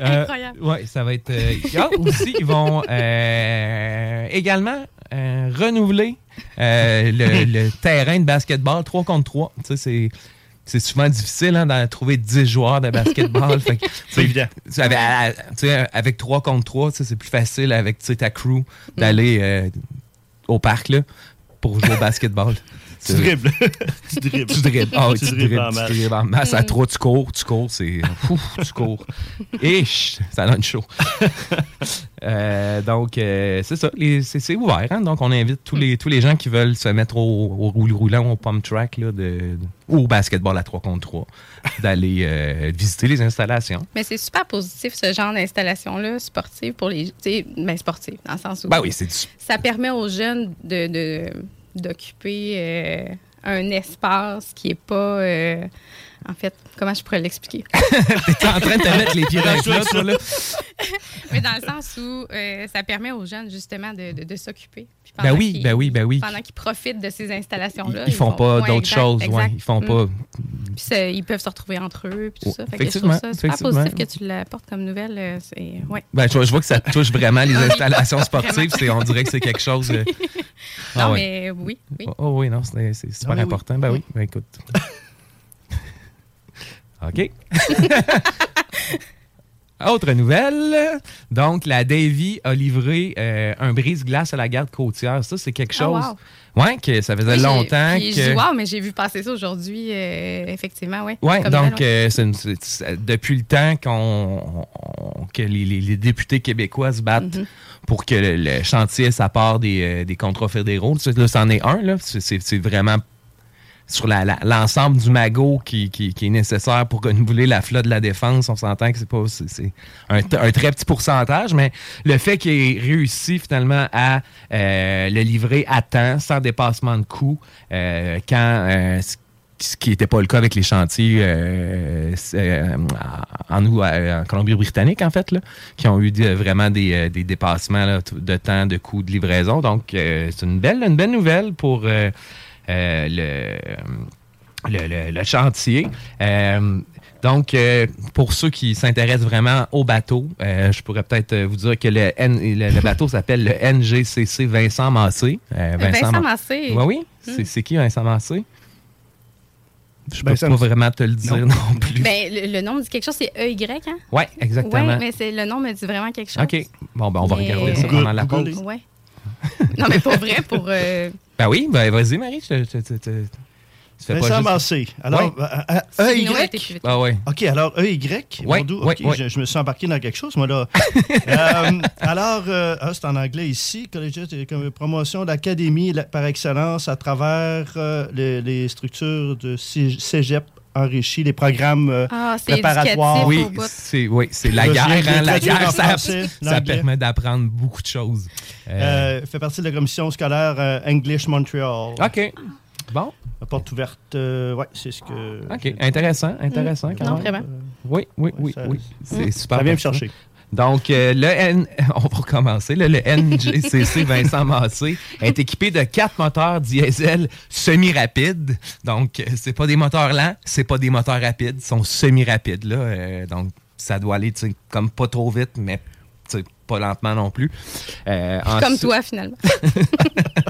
Euh, Incroyable. ouais, ça va être. euh, ah, aussi, ils vont euh, également euh, renouveler euh, le, le terrain de basketball 3 contre 3. Tu sais, c'est. C'est souvent difficile hein, d'en trouver 10 joueurs de basketball. C'est évident. tu sais, avec, à- tu sais, avec 3 contre 3, tu sais, c'est plus facile avec ta crew d'aller euh, au parc là, pour jouer au basketball. Tu dribbles. tu dribbles. Tu dribbles. Ah oui, Tu tu dribbles dribbles. en Tu masse. dribbles en masse. À trois, tu cours, tu cours, c'est. Ouf, tu cours. Ish, ça donne chaud. Euh, donc, euh, c'est ça. C'est ouvert. hein. Donc, on invite tous les, tous les gens qui veulent se mettre au, au roule roulant, au pump track, là, de, de- ou au basketball à 3 contre 3, d'aller euh, visiter les installations. Mais c'est super positif, ce genre d'installation-là, sportive pour les. Tu sais, ben, sportive, dans le sens où. Ben oui, c'est du. Ça permet aux jeunes de, de- d'occuper euh, un espace qui est pas. En fait, comment je pourrais l'expliquer? T'es en train de te mettre les pieds dans le plat, toi, là. Mais dans le sens où euh, ça permet aux jeunes, justement, de, de- de s'occuper. Puis Ben pendant oui, ben oui, ben oui. Pendant qu'ils profitent de ces installations-là. Ils, ils font pas d'autres exact, choses. ouais. Ils font Mm. pas. Puis ils peuvent se retrouver entre eux, puis tout ça. Fait que je trouve effectivement, ça super effectivement. positif que tu l'apportes comme nouvelle. euh, C'est, ouais. Ben, je, vois- je vois que ça touche vraiment les installations sportives. C'est, on dirait que c'est quelque chose. euh, Non, ah ouais. mais oui, oui. Oh, oh oui, non, c'est, super Ah oui. important. Ben oui, ben écoute. OK. Autre nouvelle. Donc, la Davy a livré euh, un brise-glace à la garde côtière. Ça, c'est quelque Ah, chose. wow. Ouais, que ça faisait Oui, j'ai- longtemps que. Je dis, wow, mais j'ai vu passer ça aujourd'hui, euh, effectivement, oui. Ouais, donc euh, depuis le temps qu'on on- que les, les- les députés québécois se battent Mhm. pour que le, le chantier ça part des, des contrats fédéraux. Là, c'en est un là. C'est vraiment sur la- la- l'ensemble du magot qui, qui- qui est nécessaire pour renouveler la flotte de la défense. On s'entend que c'est pas c'est- un, un très petit pourcentage, mais le fait qu'il ait réussi finalement à euh, le livrer à temps, sans dépassement de coût, euh, quand euh, ce- qui n'était pas le cas avec les chantiers euh, euh, en, en Colombie-Britannique, en fait, là, qui ont eu vraiment des, euh, des dépassements là, de temps, de coûts de livraison. Donc, euh, c'est une belle, une belle nouvelle pour euh, le, le, le- le chantier. Euh, donc, euh, pour ceux qui s'intéressent vraiment au bateau, euh, je pourrais peut-être euh, vous dire que le, N- le, le bateau s'appelle le NGCC Vincent Massé. Euh, Vincent, Ma- Massé. oui, oui. C'est, c'est qui Vincent Massé? Je peux Vincent pas vraiment te le dire non, plus. Ben, le, le nom me dit quelque chose, c'est EY, hein? oui, exactement. Oui, mais c'est, le nom me dit vraiment quelque chose. OK. Bon, ben, on va Mais- regarder ça pendant la pause. Ouais. non, mais pour vrai, pour. Ben oui, ben vas-y, Marie. Je, te- te- tu fais Vincent pas juste... Massé. Alors, Ouais. euh, euh, euh, EY. vite. Ah ouais. OK, alors EY, ouais. Je, je me suis embarqué dans quelque chose, moi, là. Euh, alors, euh, ah, c'est en anglais ici, promotion d'académie par excellence à travers euh, les, les structures de cé- cégep enrichi, les programmes euh, Ah, c'est Préparatoire. éducatif Oui, c'est oui, c'est la guerre. hein, la guerre, ça, français, ça l'anglais. permet d'apprendre beaucoup de choses. Euh, euh, fait partie de la commission scolaire euh, English Montreal. OK. Bon, La porte ouverte, euh, ouais, c'est ce que... OK. Intéressant, intéressant quand Non, même. vraiment. Oui, oui, oui, ça- oui. C'est super. Ça vient me chercher. Donc, euh, le N... on va recommencer. là. le NGCC Vincent Massé est équipé de quatre moteurs diesel semi-rapides. Donc, euh, c'est pas des moteurs lents, c'est pas des moteurs rapides, ils sont semi-rapides. Là. Euh, donc, ça doit aller comme pas trop vite, mais pas lentement non plus. Euh, Comme toi, finalement.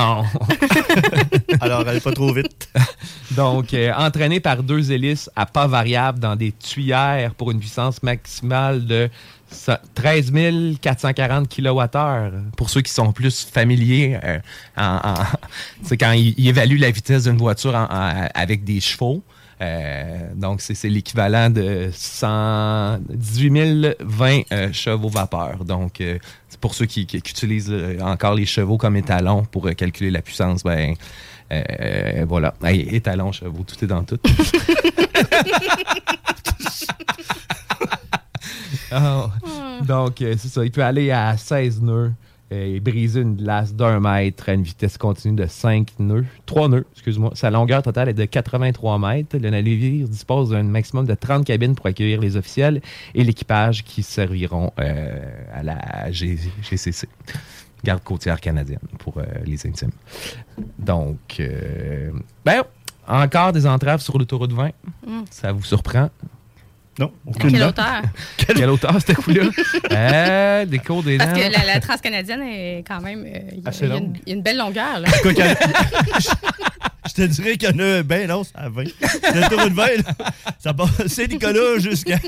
Alors, allez pas trop vite. Donc, euh, entraîné par deux hélices à pas variable dans des tuyères pour une puissance maximale de ça- 13 440 kWh. Pour ceux qui sont plus familiers, euh, en- quand ils évaluent la vitesse d'une voiture en- en- avec des chevaux. Euh, donc, c'est l'équivalent de 118 020 euh, chevaux vapeur. Donc, euh, pour ceux qui, qui- qui utilisent encore les chevaux comme étalon pour calculer la puissance, ben, voilà. Hey, étalon, chevaux, tout est dans tout. Ah, Donc, c'est ça. Il peut aller à 16 nœuds et briser une glace d'un mètre à une vitesse continue de 5 nœuds. 3 nœuds, excuse-moi. Sa longueur totale est de 83 mètres. Le navire dispose d'un maximum de 30 cabines pour accueillir les officiels et l'équipage qui serviront euh, à la G- GCC. Garde côtière canadienne pour euh, les intimes. Donc, euh, ben, encore des entraves sur l'autoroute 20. Mm. Ça vous surprend? Non, aucune hauteur? Quelle hauteur, ce coup-là? euh, des cours des Parce dents. que la, la transcanadienne est quand même. euh, Il y, a- y une- longue. il y a une belle longueur. Là. Quoi Je te dirais qu'il y en a ben non, à 20. Le tour de 20, là, ça passe Saint-Nicolas jusqu'à.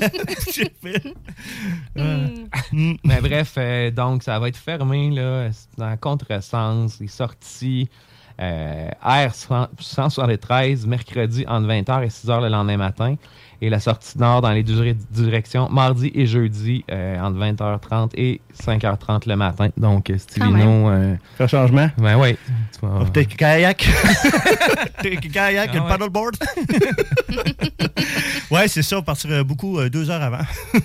J'ai fait. Ouais. Mm. Mais bref, euh, donc ça va être fermé là, c'est dans le contresens, les sorties euh, R173 mercredi entre 20h et 6h le lendemain matin et la sortie nord dans les deux directions mardi et jeudi euh, entre 20h30 et 5h30 le matin. Donc euh, Stivino, euh, Faire changement? ben tu vas- take a kayak. take a kayak, Ah une ouais. paddleboard. ouais, c'est ça, on partira beaucoup euh, deux heures avant.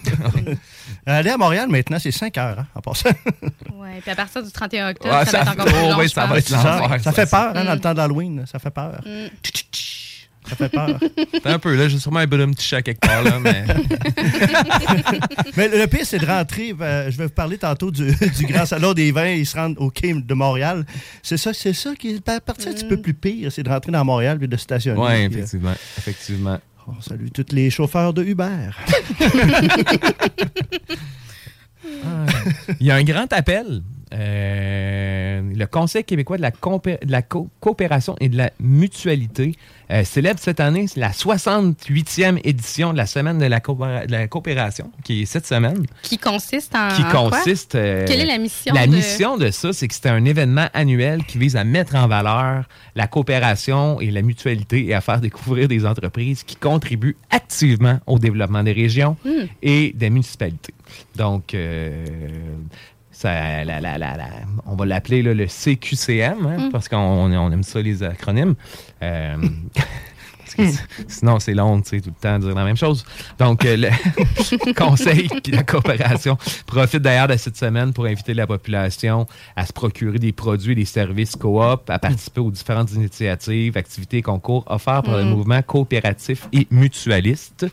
Aller à Montréal maintenant, c'est 5 heures, hein, en passant. Ouais, puis à partir du 31 octobre, Ouais, ça, va être encore plus oh, oui, ça va être fait ça. peur, hein, dans Mm. le temps d'Halloween. Ça fait peur. Mm. Ça fait peur. T'as un peu là, j'ai sûrement un de petit chat quelque part là, mais Mais le pire, c'est de rentrer. euh, je vais vous parler tantôt du, du Grand Salon des Vins. Ils se rendent au Quai de Montréal. C'est ça, c'est ça qui est la partie un petit peu plus pire, c'est de rentrer dans Montréal et de stationner. ouais, Puis, euh, effectivement, effectivement. on salue tous les chauffeurs de Uber. Il y a un grand appel. Euh, le Conseil québécois de la, compé- de la co- coopération et de la mutualité euh, célèbre cette année la 68e édition de la Semaine de la, coopéra- de la coopération, qui est cette semaine, Qui consiste en. qui en quoi? consiste... euh, Quelle est la mission? la de- mission de ça, c'est que c'est un événement annuel qui vise à mettre en valeur la coopération et la mutualité et à faire découvrir des entreprises qui contribuent activement au développement des régions Hmm. et des municipalités. Donc, euh, ça, la- la- la- la- on va l'appeler le CQCM, hein, Mm. parce qu'on on aime ça les acronymes. Euh, sinon, c'est long, tu sais, tout le temps dire la même chose. Donc, euh, le Conseil de la coopération profite d'ailleurs de cette semaine pour inviter la population à se procurer des produits et des services coop, à participer aux différentes initiatives, activités et concours offerts par le Mhm. mouvement coopératif et mutualiste.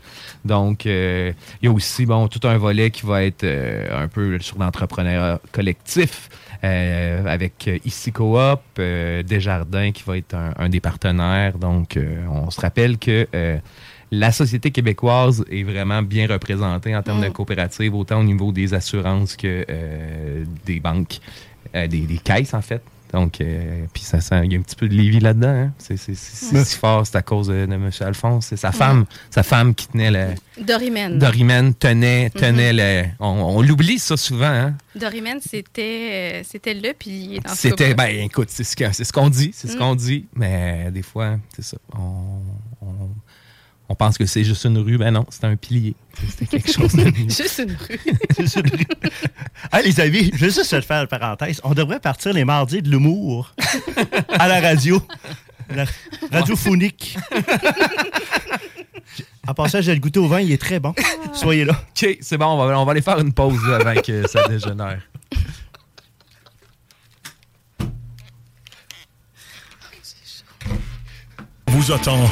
Donc, euh, il y a aussi bon, tout un volet qui va être euh, un peu sur l'entrepreneuriat collectif. Euh, avec Ici Coop, euh, Desjardins qui va être un, un des partenaires. Donc, euh, on se rappelle que la société québécoise est vraiment bien représentée en termes de Mm. coopérative, autant au niveau des assurances que euh, des banques, euh, des, des caisses en fait. Donc, euh, puis ça sent, il y a un petit peu de Lévis là-dedans. hein. C'est c'est- c'est- c'est si fort, c'est à cause de, de M. Alphonse. C'est sa femme, sa femme qui tenait le. Dorimène. Dorimène tenait, tenait le. On, on l'oublie ça souvent, hein. Dorimène, c'était euh, c'était tout cas, C'était, ben écoute, c'est ce que- c'est ce qu'on dit, c'est ce Mm. qu'on dit, mais des fois, c'est ça. On, on- pense que c'est juste une rue, ben non, c'était un pilier. C'était quelque chose de. Juste une rue. C'est ça, le- Ah, les amis, je veux juste te faire une parenthèse. On devrait partir les mardis de l'humour à la radio. La radiophonique. En passant, j'ai le goûter au vin, il est très bon. Soyez là. OK, c'est bon, on va, on va aller faire une pause avant que ça dégénère. vous attend.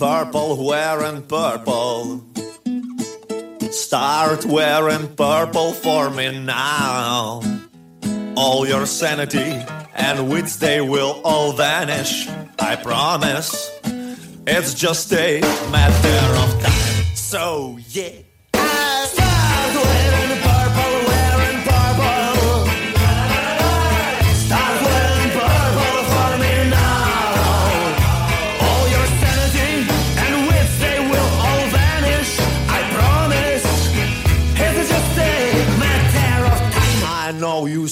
purple, wearing purple. Start wearing purple for me now. All your sanity and wits, they will all vanish. I promise. It's just a matter of time. So, yeah.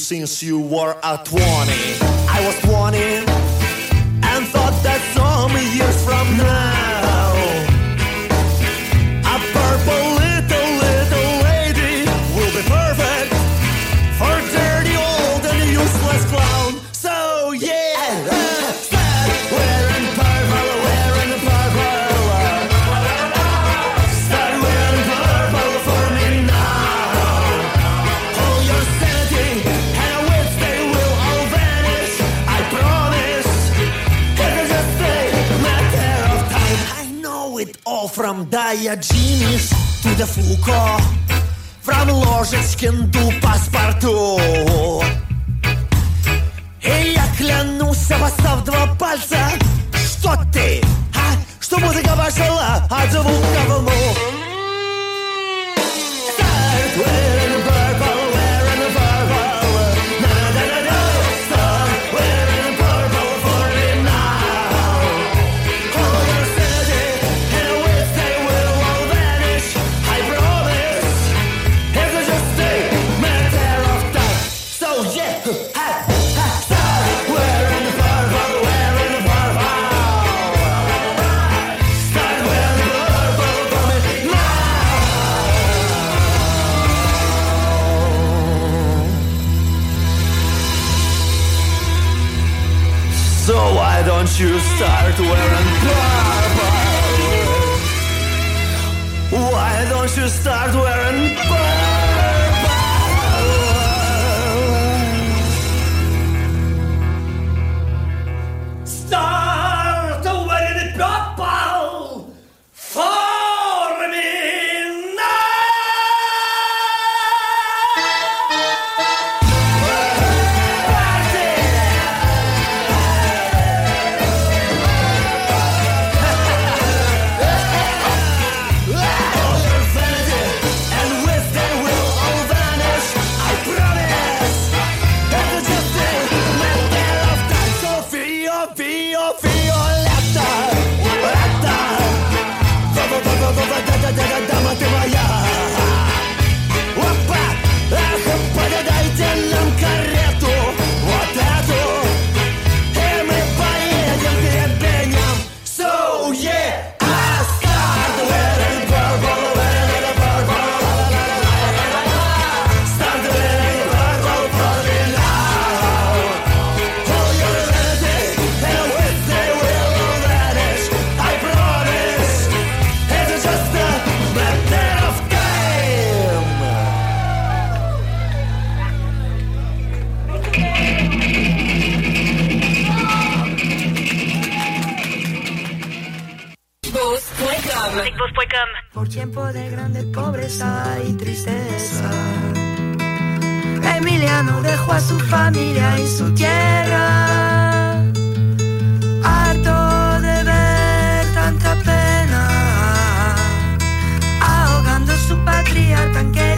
Since you were at 20. I was 20 and thought that some years from now, from Diogenes to the Foucault. From Ложечкин паспорту И я клянусь, обоссав два пальца Что ты, а? Что музыка пошла от звука в мух don't you start wearing purple? Why don't you start wearing purple? Tiempo de grande pobreza y tristeza. Emiliano dejó a su familia y su tierra, harto de ver tanta pena, ahogando su patria tan querida.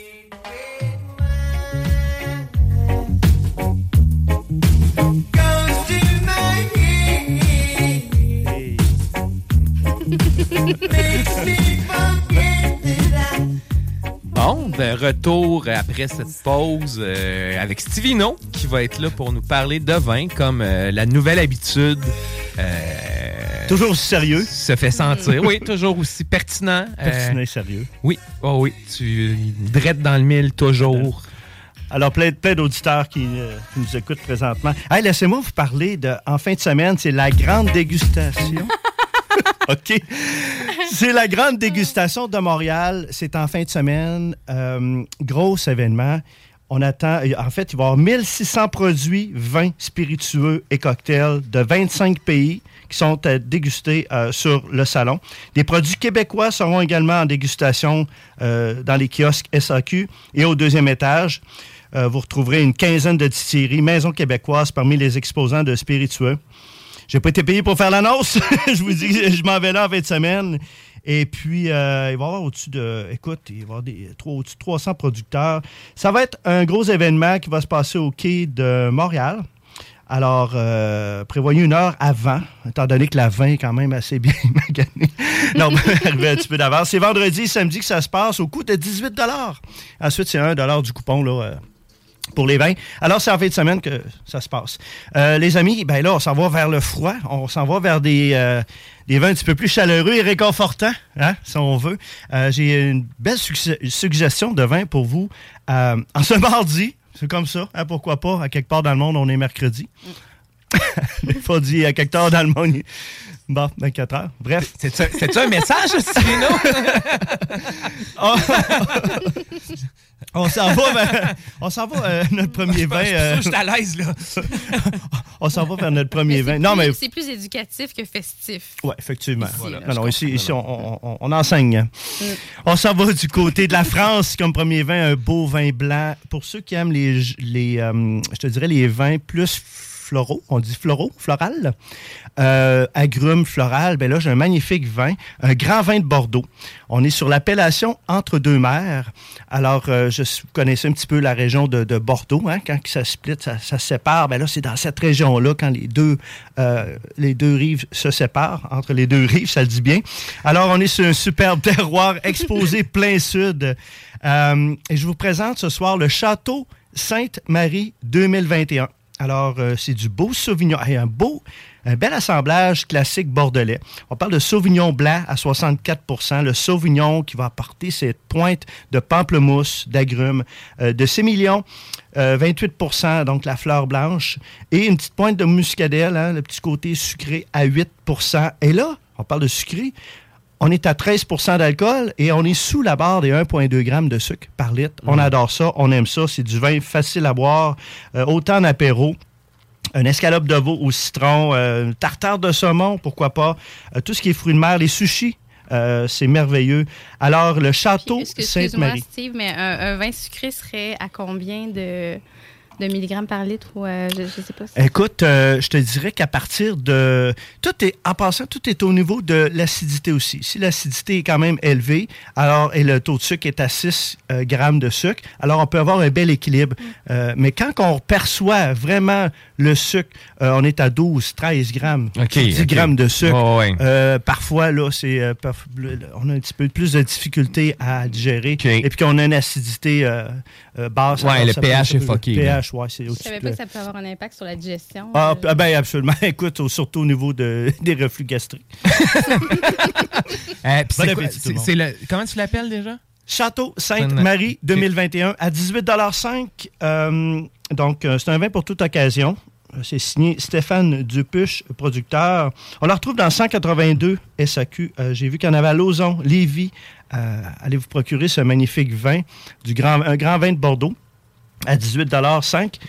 Bon, de retour après cette pause euh, avec Stevino qui va être là pour nous parler de vin comme euh, la nouvelle habitude euh, Toujours aussi sérieux. Se fait sentir. Oui, toujours aussi pertinent. Pertinent et sérieux. oui, oh oui. Tu drettes dans le mille toujours. Alors, plein, plein d'auditeurs qui, euh, qui nous écoutent présentement. Hey, laissez-moi vous parler de, en fin de semaine, c'est la grande dégustation. OK. C'est la grande dégustation de Montréal. C'est en fin de semaine. Euh, gros événement. On attend, en fait, il y avoir 1600 produits, vins, spiritueux et cocktails de 25 pays qui sont à déguster euh, sur le salon. Des produits québécois seront également en dégustation euh, dans les kiosques SAQ et au deuxième étage. euh, vous retrouverez une quinzaine de distilleries, maisons québécoises parmi les exposants de spiritueux. J'ai pas été payé pour faire l'annonce. je vous dis, je m'en vais là en fin de semaine. Et puis, euh, il va y avoir au-dessus de, écoute, il va y avoir des, au-dessus de 300 producteurs. Ça va être un gros événement qui va se passer au quai de Montréal. Alors, euh, prévoyez une heure avant, étant donné que la vin est quand même assez bien maganée. non, arriver un petit peu d'avance. C'est vendredi et samedi que ça se passe au coût de 18 Ensuite, c'est 1 du coupon, là. euh, pour les vins. Alors, c'est en fin de semaine que ça se passe. Euh, les amis, ben là, on s'en va vers le froid. On s'en va vers des, euh, vins un petit peu plus chaleureux et réconfortants, hein, si on veut. Euh, J'ai une belle suggestion de vin pour vous. En ce mardi, c'est comme ça, hein, pourquoi pas, à quelque part dans le monde, on est mercredi. Il faut dire à quelque part dans le monde. Bon, 24 heures. Bref. C'est-tu un message, Cyrino? On, on s'en va vers, on s'en va, euh, notre premier vin. euh, Je suis à l'aise, là. on s'en va vers notre premier Mais vin. c'est Non, plus- mais C'est plus éducatif que festif. Oui, effectivement. Ici, Voilà. là, non, je non, ici, ici on, on- on enseigne. On s'en va du côté de la France comme premier vin, un beau vin blanc. Pour ceux qui aiment les, les euh, je te dirais, les vins plus floraux, on dit floraux, floral, euh, agrumes, floral, ben là, j'ai un magnifique vin, un grand vin de Bordeaux. On est sur l'appellation Entre deux mers. Alors, euh, je, vous connaissez un petit peu la région de, de Bordeaux, hein, quand ça split, ça, ça se sépare. Ben là, c'est dans cette région-là, quand les deux, euh, les deux rives se séparent, entre les deux rives, ça le dit bien. Alors, on est sur un superbe terroir exposé plein sud. Euh, et je vous présente ce soir le Château Sainte-Marie 2021. Alors, euh, c'est du beau Sauvignon. Hey, un beau, un bel assemblage classique bordelais. On parle de Sauvignon blanc à 64% le Sauvignon qui va apporter cette pointe de pamplemousse, d'agrumes, euh, de sémillon, euh, 28% donc la fleur blanche, et une petite pointe de muscadelle, hein, le petit côté sucré à 8% Et là, on parle de sucré, on est à 13% d'alcool et on est sous la barre des 1,2 grammes de sucre par litre. On adore ça, on aime ça. C'est du vin facile à boire, euh, autant en apéro. Un escalope de veau au citron, euh, une tartare de saumon, pourquoi pas. Euh, tout ce qui est fruits de mer, les sushis, euh, c'est merveilleux. Alors, le château excuse- Excuse-moi, Sainte-Marie. Steve, mais un, un vin sucré serait à combien de, de milligrammes par litre ou euh, je, sais pas. Écoute, euh, je te dirais qu'à partir de... Tout est, en passant, tout est au niveau de l'acidité aussi. Si l'acidité est quand même élevée, alors, et le taux de sucre est à 6 euh, grammes de sucre, alors on peut avoir un bel équilibre. Euh, mais quand on perçoit vraiment le sucre, euh, on est à 12, 13 grammes, OK, 10 OK. grammes de sucre. Ouais. Euh, parfois, là, c'est, euh, parf- on a un petit peu plus de difficulté à digérer. Et puis qu'on a une acidité euh, euh, basse. Ouais, alors le peut- pH est peut- fucké, Le pH, ouais, c'est Je au-dessus savais pas que ça pouvait avoir un impact sur la digestion. ah, Euh, ah ben absolument. Écoute, surtout au niveau de, des reflux gastriques. Euh, puis Bon c'est quoi- appétit, tout le c'est- c'est le- comment tu l'appelles déjà? Château Sainte-Marie 2021 à 18,5 euh, Donc, c'est un vin pour toute occasion. Euh, C'est signé Stéphane Dupuche, producteur. On le retrouve dans 182 SAQ. Euh, J'ai vu qu'il y en avait à Lauson, Lévis. Euh, allez vous procurer ce magnifique vin, du grand, un grand vin de Bordeaux à 18,5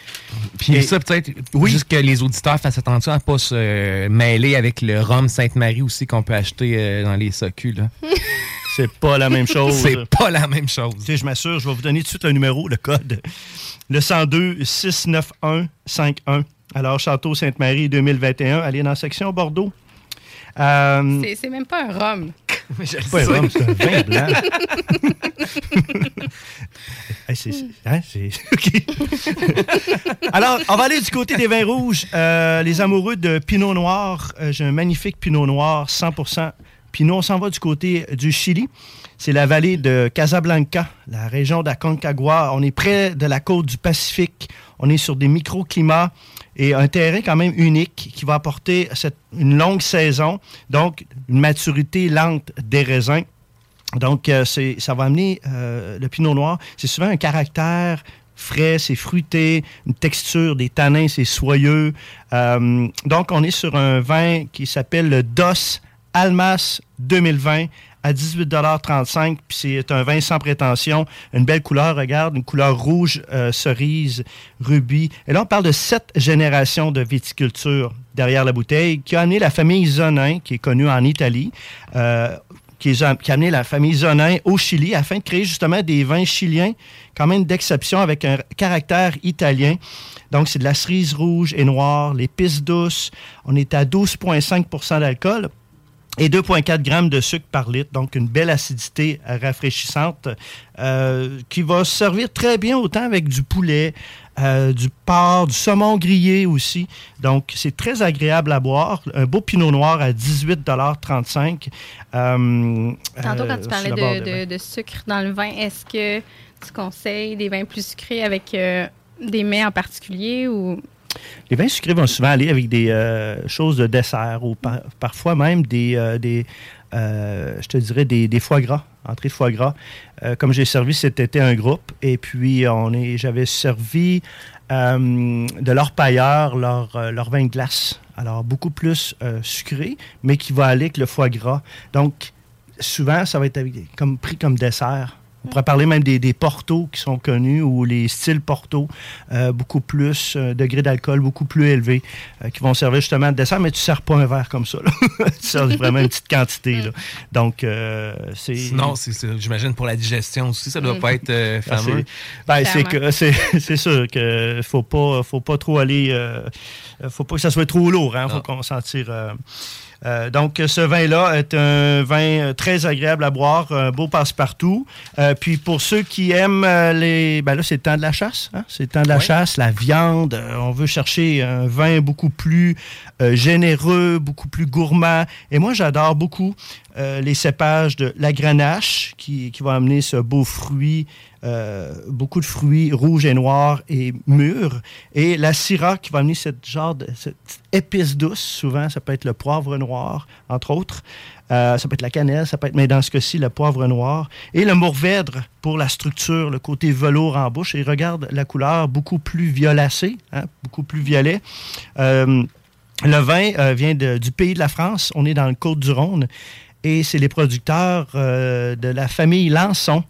Puis Et- ça, peut-être, Oui. juste que les auditeurs fassent attention à ne pas se euh, mêler avec le rhum Sainte-Marie aussi qu'on peut acheter euh, dans les SAQ. là. C'est pas la même chose. C'est pas la même chose. Tu sais, je m'assure, je vais vous donner tout de suite le numéro, le code. Le 102 691 51. Alors, Château Sainte-Marie 2021, allez dans la section Bordeaux. Euh, c'est- même pas un rhum. c'est pas un rhum, c'est un vin blanc. Hey, c'est- c'est- hein. Alors, on va aller du côté des vins rouges. Euh, les amoureux de Pinot Noir. Euh, J'ai un magnifique Pinot Noir, 100% Pinot. On s'en va du côté du Chili. C'est la vallée de Casablanca, la région d'Aconcagua. On est près de la côte du Pacifique. On est sur des microclimats et un terrain quand même unique qui va apporter cette- une longue saison, donc une maturité lente des raisins. Donc, euh, c'est, ça va amener euh, le pinot noir. C'est souvent un caractère frais, c'est fruité, une texture, des tanins, c'est soyeux. Euh, donc, on est sur un vin qui s'appelle le DOS Almas 2020 à 18,35 Puis c'est un vin sans prétention, une belle couleur, regarde, une couleur rouge, euh, cerise, rubis. Et là, on parle de sept générations de viticulture derrière la bouteille, qui a amené la famille Zonin, qui est connue en Italie, euh, qui, a, qui amené la famille Zonin au Chili afin de créer justement des vins chiliens, quand même d'exception, avec un caractère italien. Donc, c'est de la cerise rouge et noire, l'épice douce. On est à 12,5% d'alcool et 2,4 grammes de sucre par litre. Donc, une belle acidité rafraîchissante euh, qui va se servir très bien autant avec du poulet, euh, du porc, du saumon grillé aussi. Donc, c'est très agréable à boire. Un beau pinot noir à 18,35 euh, Tantôt, euh, quand tu parlais de, de sucre dans le vin, est-ce que tu conseilles des vins plus sucrés avec des mets en particulier ou Les vins sucrés vont souvent aller avec des euh, choses de dessert ou par- parfois même des, euh, euh, je te dirais, des, foie gras, entrée foie gras. Comme j'ai servi cet été un groupe, et puis on est, j'avais servi de leur pailleur, leur, leur vin de glace. Alors, beaucoup plus sucré, mais qui va aller avec le foie gras. Donc, souvent, ça va être comme, pris comme dessert. On pourrait parler même des, des portos qui sont connus ou les styles portos, euh, beaucoup plus, euh, degré d'alcool beaucoup plus élevé, euh, qui vont servir justement de dessert, mais tu ne sers pas un verre comme ça. là. tu sers vraiment une petite quantité. là. Donc, euh, c'est. Sinon, j'imagine pour la digestion aussi, ça doit Mm. pas être euh, Ah, fameux. c'est- ben, c'est Clairement. que c'est c'est sûr que faut pas faut pas trop aller euh, faut pas que ça soit trop lourd hein, faut Non. qu'on s'en tire euh, donc, ce vin-là est un vin euh, très agréable à boire, un beau passe-partout. Euh, puis, pour ceux qui aiment les... Ben là, c'est le temps de la chasse. hein, C'est le temps de la Oui. chasse, la viande. on veut chercher un vin beaucoup plus euh, généreux, beaucoup plus gourmand. Et moi, j'adore beaucoup les cépages de la grenache qui, qui va amener ce beau fruit, euh, beaucoup de fruits rouges et noirs et mûrs. Et la syrah qui va amener cette épice douce. Souvent, ça peut être le poivre noir, entre autres. Euh, ça peut être la cannelle, ça peut être, mais dans ce cas-ci, le poivre noir. Et le mourvèdre pour la structure, le côté velours en bouche. Et regarde la couleur beaucoup plus violacée, hein, beaucoup plus violet. Euh, le vin vient du pays de la France. On est dans le Côte-du-Rhône. Et c'est les producteurs de la famille Lançon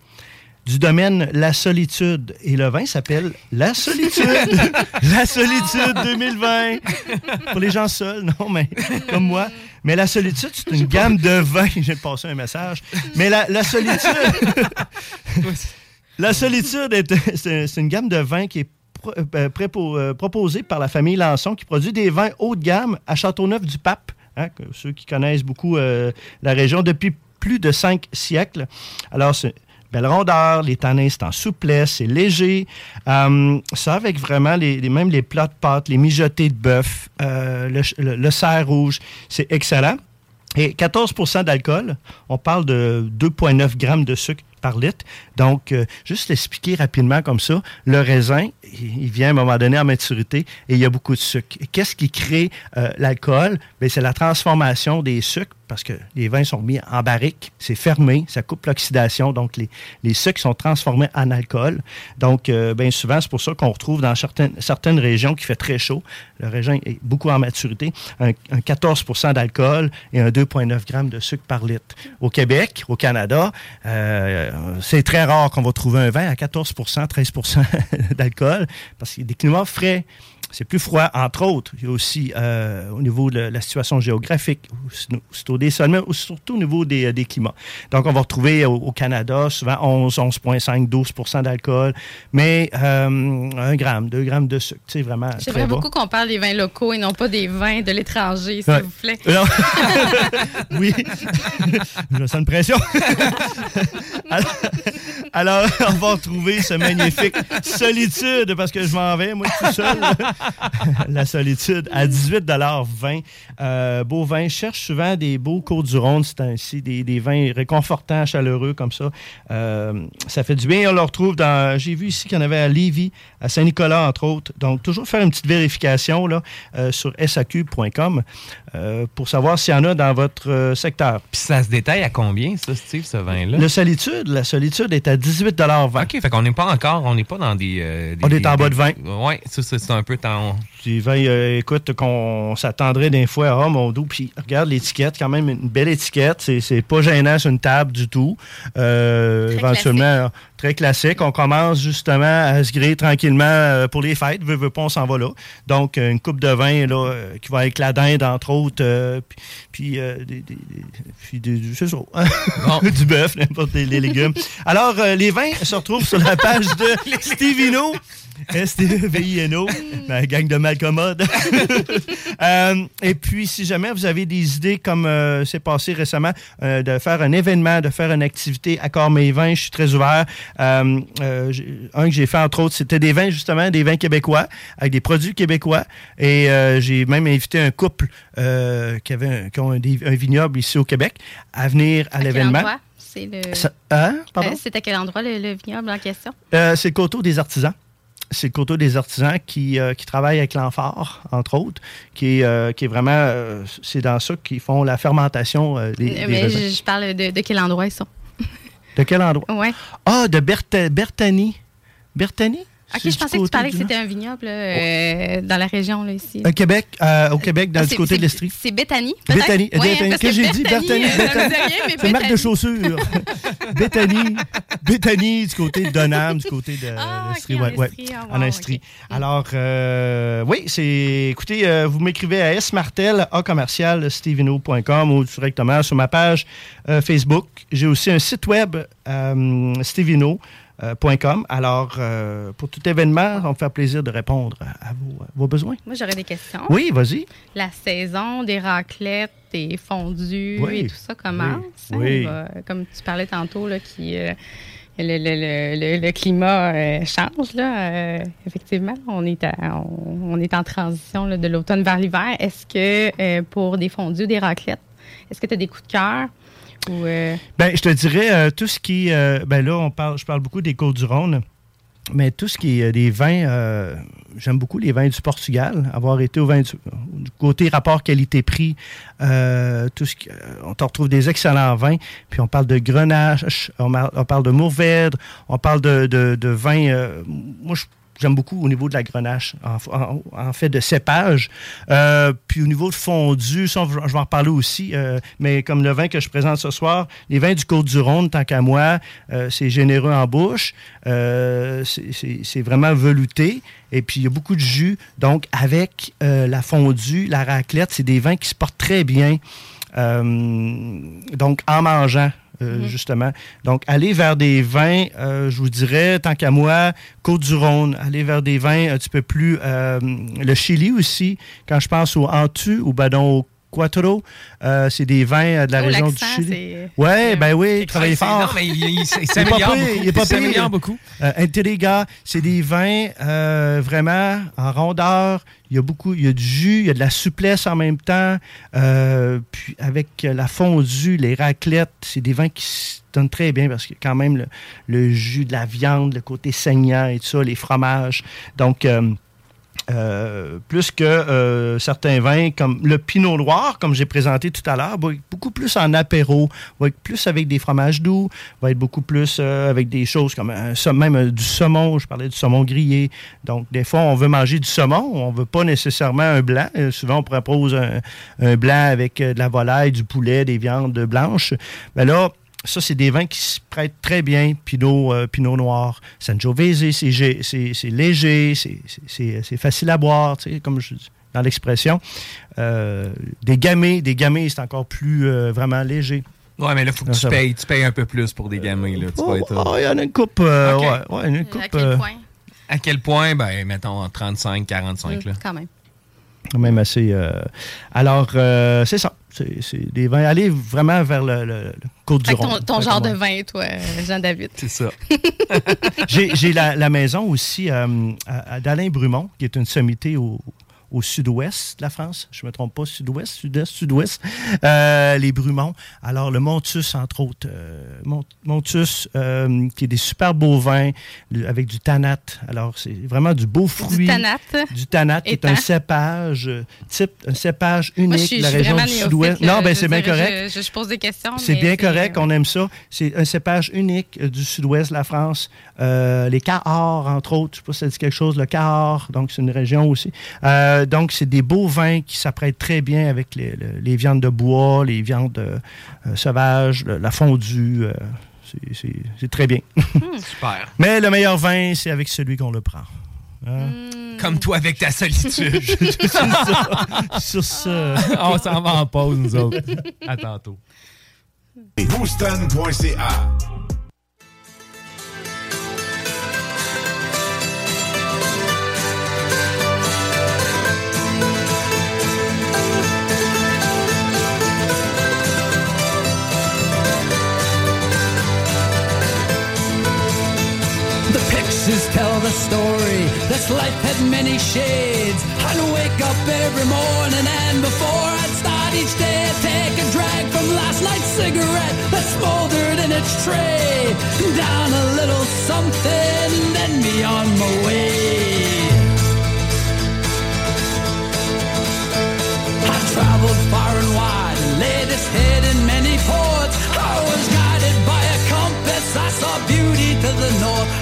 du domaine La Solitude. Et le vin s'appelle La Solitude. la Solitude 2020. Pour les gens seuls, non, mais comme moi. Mais La Solitude, c'est une gamme de vins. J'ai passé un message. Mais la, la Solitude... la Solitude, est, c'est, une gamme de vins qui est euh, prépo- euh, proposée par la famille Lançon qui produit des vins haut de gamme à Châteauneuf-du-Pape. hein, ceux qui connaissent beaucoup euh, la région depuis plus de cinq siècles. Alors, c'est belle rondeur, les tanins, c'est en souplesse, c'est léger. Euh, ça avec vraiment les, même les plats de pâtes, les mijotés de bœuf, euh, le, le cerf rouge, c'est excellent. Et 14% d'alcool, on parle de 2,9 grammes de sucre par litre. Donc, euh, juste l'expliquer rapidement comme ça, le raisin, il vient à un moment donné en maturité et il y a beaucoup de sucre. Qu'est-ce qui crée euh, l'alcool? Ben, c'est la transformation des sucres parce que les vins sont mis en barrique, c'est fermé, ça coupe l'oxydation, donc les, les sucres sont transformés en alcool. Donc, euh, bien souvent, c'est pour ça qu'on retrouve dans certaines, régions qui fait très chaud, le raisin est beaucoup en maturité, un, un 14% d'alcool et un 2,9 grammes de sucre par litre. Au Québec, au Canada, euh, c'est très rare qu'on va trouver un vin à 14% 13% d'alcool parce qu'il y a des climats frais. C'est plus froid, entre autres. Il y a aussi, euh, au niveau de la situation géographique, c'est au des sols, mais surtout au niveau des, des climats. Donc, on va retrouver au, au Canada souvent 11, 11,5, 12% d'alcool, mais euh, un gramme, deux grammes de sucre. C'est vraiment très J'aimerais beaucoup qu'on parle des vins locaux et non pas des vins de l'étranger, s'il Ouais. vous plaît. Oui. Je sens une pression. alors, alors, on va retrouver ce magnifique solitude, parce que je m'en vais, moi, tout seul. la solitude, à 18,20 euh, Beau vin. Cherche souvent des beaux cours du Rhône, c'est ainsi, des, des vins réconfortants, chaleureux comme ça. Euh, ça fait du bien. On le retrouve dans. J'ai vu ici qu'il y en avait à Lévis, à Saint-Nicolas, entre autres. Donc, toujours faire une petite vérification là, euh, sur saq.com euh, pour savoir s'il y en a dans votre euh, secteur. Puis ça se détaille à combien, ça, Steve, ce vin-là? Le solitude, la solitude est à 18,20 OK, fait qu'on n'est pas encore, on n'est pas dans des... euh, des- On est des- en bas de 20. Oui, ça, c'est un peu tant... Des vins, euh, écoute, qu'on s'attendrait des fois à oh mon dos, puis regarde l'étiquette, quand même une belle étiquette, c'est, pas gênant sur une table du tout. Euh, éventuellement, très classique. On commence justement à se griller tranquillement euh, pour les fêtes, veux, veux pas, on s'en va là. Donc, une coupe de vin là, euh, qui va avec la dinde, entre autres, euh, puis, puis, euh, des, des- des- puis des- c'est ça, du bœuf, n'importe les, les légumes. Alors, euh, les vins se retrouvent sur la page de Stevino. S-T-E-V-I-N-O, gang de malcommodes. Euh, et puis, si jamais vous avez des idées, comme euh, c'est passé récemment, euh, de faire un événement, de faire une activité, accord mes vins, je suis très ouvert. Euh, euh, un que j'ai fait, entre autres, c'était des vins, justement, des vins québécois, avec des produits québécois. Et euh, j'ai même invité un couple euh, qui, avait un, qui ont un, des- un vignoble ici au Québec à venir à, À l'événement. C'est le... Hein? Euh, à quel endroit le, le vignoble en question? Euh, c'est le coteau des artisans. C'est le coteau des artisans qui, euh, qui travaille avec l'amphore, entre autres, qui est, euh, qui est vraiment... euh, c'est dans ça qu'ils font la fermentation euh, des, je, je parle de, de quel endroit ils sont? De quel endroit? Ouais. Ah, de Berta- Bertani. Bertani? Ok, je pensais que tu parlais que c'était un vignoble euh, dans la région là, ici. Au Québec, euh, au Québec, dans Ah, du c'est- côté de l'Estrie. C'est Bethany. Bétanie. Ouais, Qu'est-ce que j'ai dit? Bertani. euh, C'est une marque de Bethany. chaussures. Bétanie. Bétanie, du côté de Donham, du côté de Ah, l'Estrie. en ouais, ouais. Estrie, ah, En wow, Estrie. Alors, euh, oui, c'est. Écoutez, vous m'écrivez à smartel, a commercial, stevino.com ou directement sur ma page Facebook. J'ai aussi un site web, stevino. .com. Alors, euh, pour tout événement, on me fait plaisir de répondre à, à vos, à vos besoins. Moi, j'aurais des questions. Oui, vas-y. La saison des raclettes, des fondus Oui. et tout ça commence. Oui. hein, Oui. comme tu parlais tantôt, là, qui, euh, le, le- le- le- le climat euh, change. Là, euh, effectivement, on est, à- on, on est en transition là, de l'automne vers l'hiver. Est-ce que euh, pour des fondus, des raclettes, est-ce que tu as des coups de cœur? Ben, je te dirais, euh, tout ce qui. euh, ben là, on parle, je parle beaucoup des Côtes-du-Rhône, mais tout ce qui est euh, des vins, j'aime beaucoup les vins du Portugal. Avoir été au vin du, côté rapport qualité-prix, euh, on te retrouve des excellents vins. Puis on parle de grenache, on, parle de mourvèdre, on parle de, de, de vins. moi, je J'aime beaucoup au niveau de la grenache, en, fait de cépage. Euh, puis au niveau de fondu, ça, je vais en reparler aussi, euh, mais comme le vin que je présente ce soir, les vins du Côte-du-Rhône, tant qu'à moi, euh, c'est généreux en bouche, c'est- vraiment velouté, et puis il y a beaucoup de jus. Donc avec la fondue, la raclette, c'est des vins qui se portent très bien. donc en mangeant. Euh, justement. Donc, aller vers des vins, euh, je vous dirais, tant qu'à moi, Côte-du-Rhône, aller vers des vins un petit peu plus... euh, le Chili aussi, quand je pense au Antu ou ben donc au Quattro, euh, c'est des vins euh, de la oh, région du Chili. c'est- ben oui, travaillez fort. Non, mais il, il- il Il est pas s'améliore il est pas pire. beaucoup. Euh, c'est des vins euh, vraiment en rondeur. Il y a beaucoup, il y a du jus, il y a de la souplesse en même temps. Euh, puis avec la fondue, les raclettes, c'est des vins qui se donnent très bien parce a quand même le, le jus de la viande, le côté saignant et tout ça, les fromages. Donc, euh, plus que euh, certains vins comme le Pinot Noir, comme j'ai présenté tout à l'heure, va être beaucoup plus en apéro, va être plus avec des fromages doux, va être beaucoup plus euh, avec des choses comme même du saumon, je parlais du saumon grillé. Donc, des fois, on veut manger du saumon, on veut pas nécessairement un blanc. Souvent, on propose un, un blanc avec de la volaille, du poulet, des viandes blanches. Mais là, ça, c'est des vins qui se prêtent très bien. Pinot, euh, Pinot Noir, Sangiovese, c'est gé- c'est c'est léger, c'est- c'est- c'est c'est facile à boire, tu sais, comme je dis dans l'expression. Euh, des gamay, des c'est encore plus euh, vraiment léger. Ouais, mais là, il faut que Non, tu payes, tu payes un peu plus pour des gamins. Là. Tu Oh, oh, il y en a une coupe. euh, ouais, ouais, une à quel euh, point? À quel point? Ben, mettons, 35, 45. Là. Hum, Quand même. Quand même assez. euh, Alors, euh, c'est ça. C'est des vins. Allez vraiment vers le, le- le côte du ton, Rhône. ton Fait genre de vin, toi, Jean-David? C'est ça. J'ai j'ai la, la maison aussi euh, d'Alain Brumont, qui est une sommité au, au sud-ouest de la France. Je ne me trompe pas, sud-ouest, sud-est, sud-ouest. Euh, les Brumont. Alors, le Montus, entre autres. euh, Mont- Montus, euh, qui est des super beaux vins avec du tanat. Alors, c'est vraiment du beau fruit. Du tanat. Du tanat, qui est un cépage type, un cépage unique Moi, je suis, de la région du sud-ouest. Non, ben c'est bien correct. Je, je pose des questions. C'est bien correct, on aime ça. C'est un cépage unique du sud-ouest de la France. Les Cahors, entre autres, je ne sais pas si ça dit quelque chose, le Cahors, donc c'est une région aussi. Euh, donc, c'est des beaux vins qui s'apprêtent très bien avec les, le- les viandes de bois, les viandes euh, euh, sauvages, le- la fondue. euh, c'est- très bien. Super. Mais le meilleur vin, c'est avec celui qu'on le prend. Hein? Comme toi avec ta solitude. C'est ça. Sur ce. On s'en va en pause, nous autres. À tantôt. Booston.ca The tell the story. This life had many shades. I'd wake up every morning and before I'd start each day, I'd take a drag from last night's cigarette that smoldered in its tray. Down a little something, then be on my way. I traveled far and wide and laid its head in many ports. I was guided by a compass. I saw beauty to the north.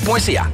C.ca.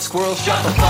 squirrel, shut the fuck up.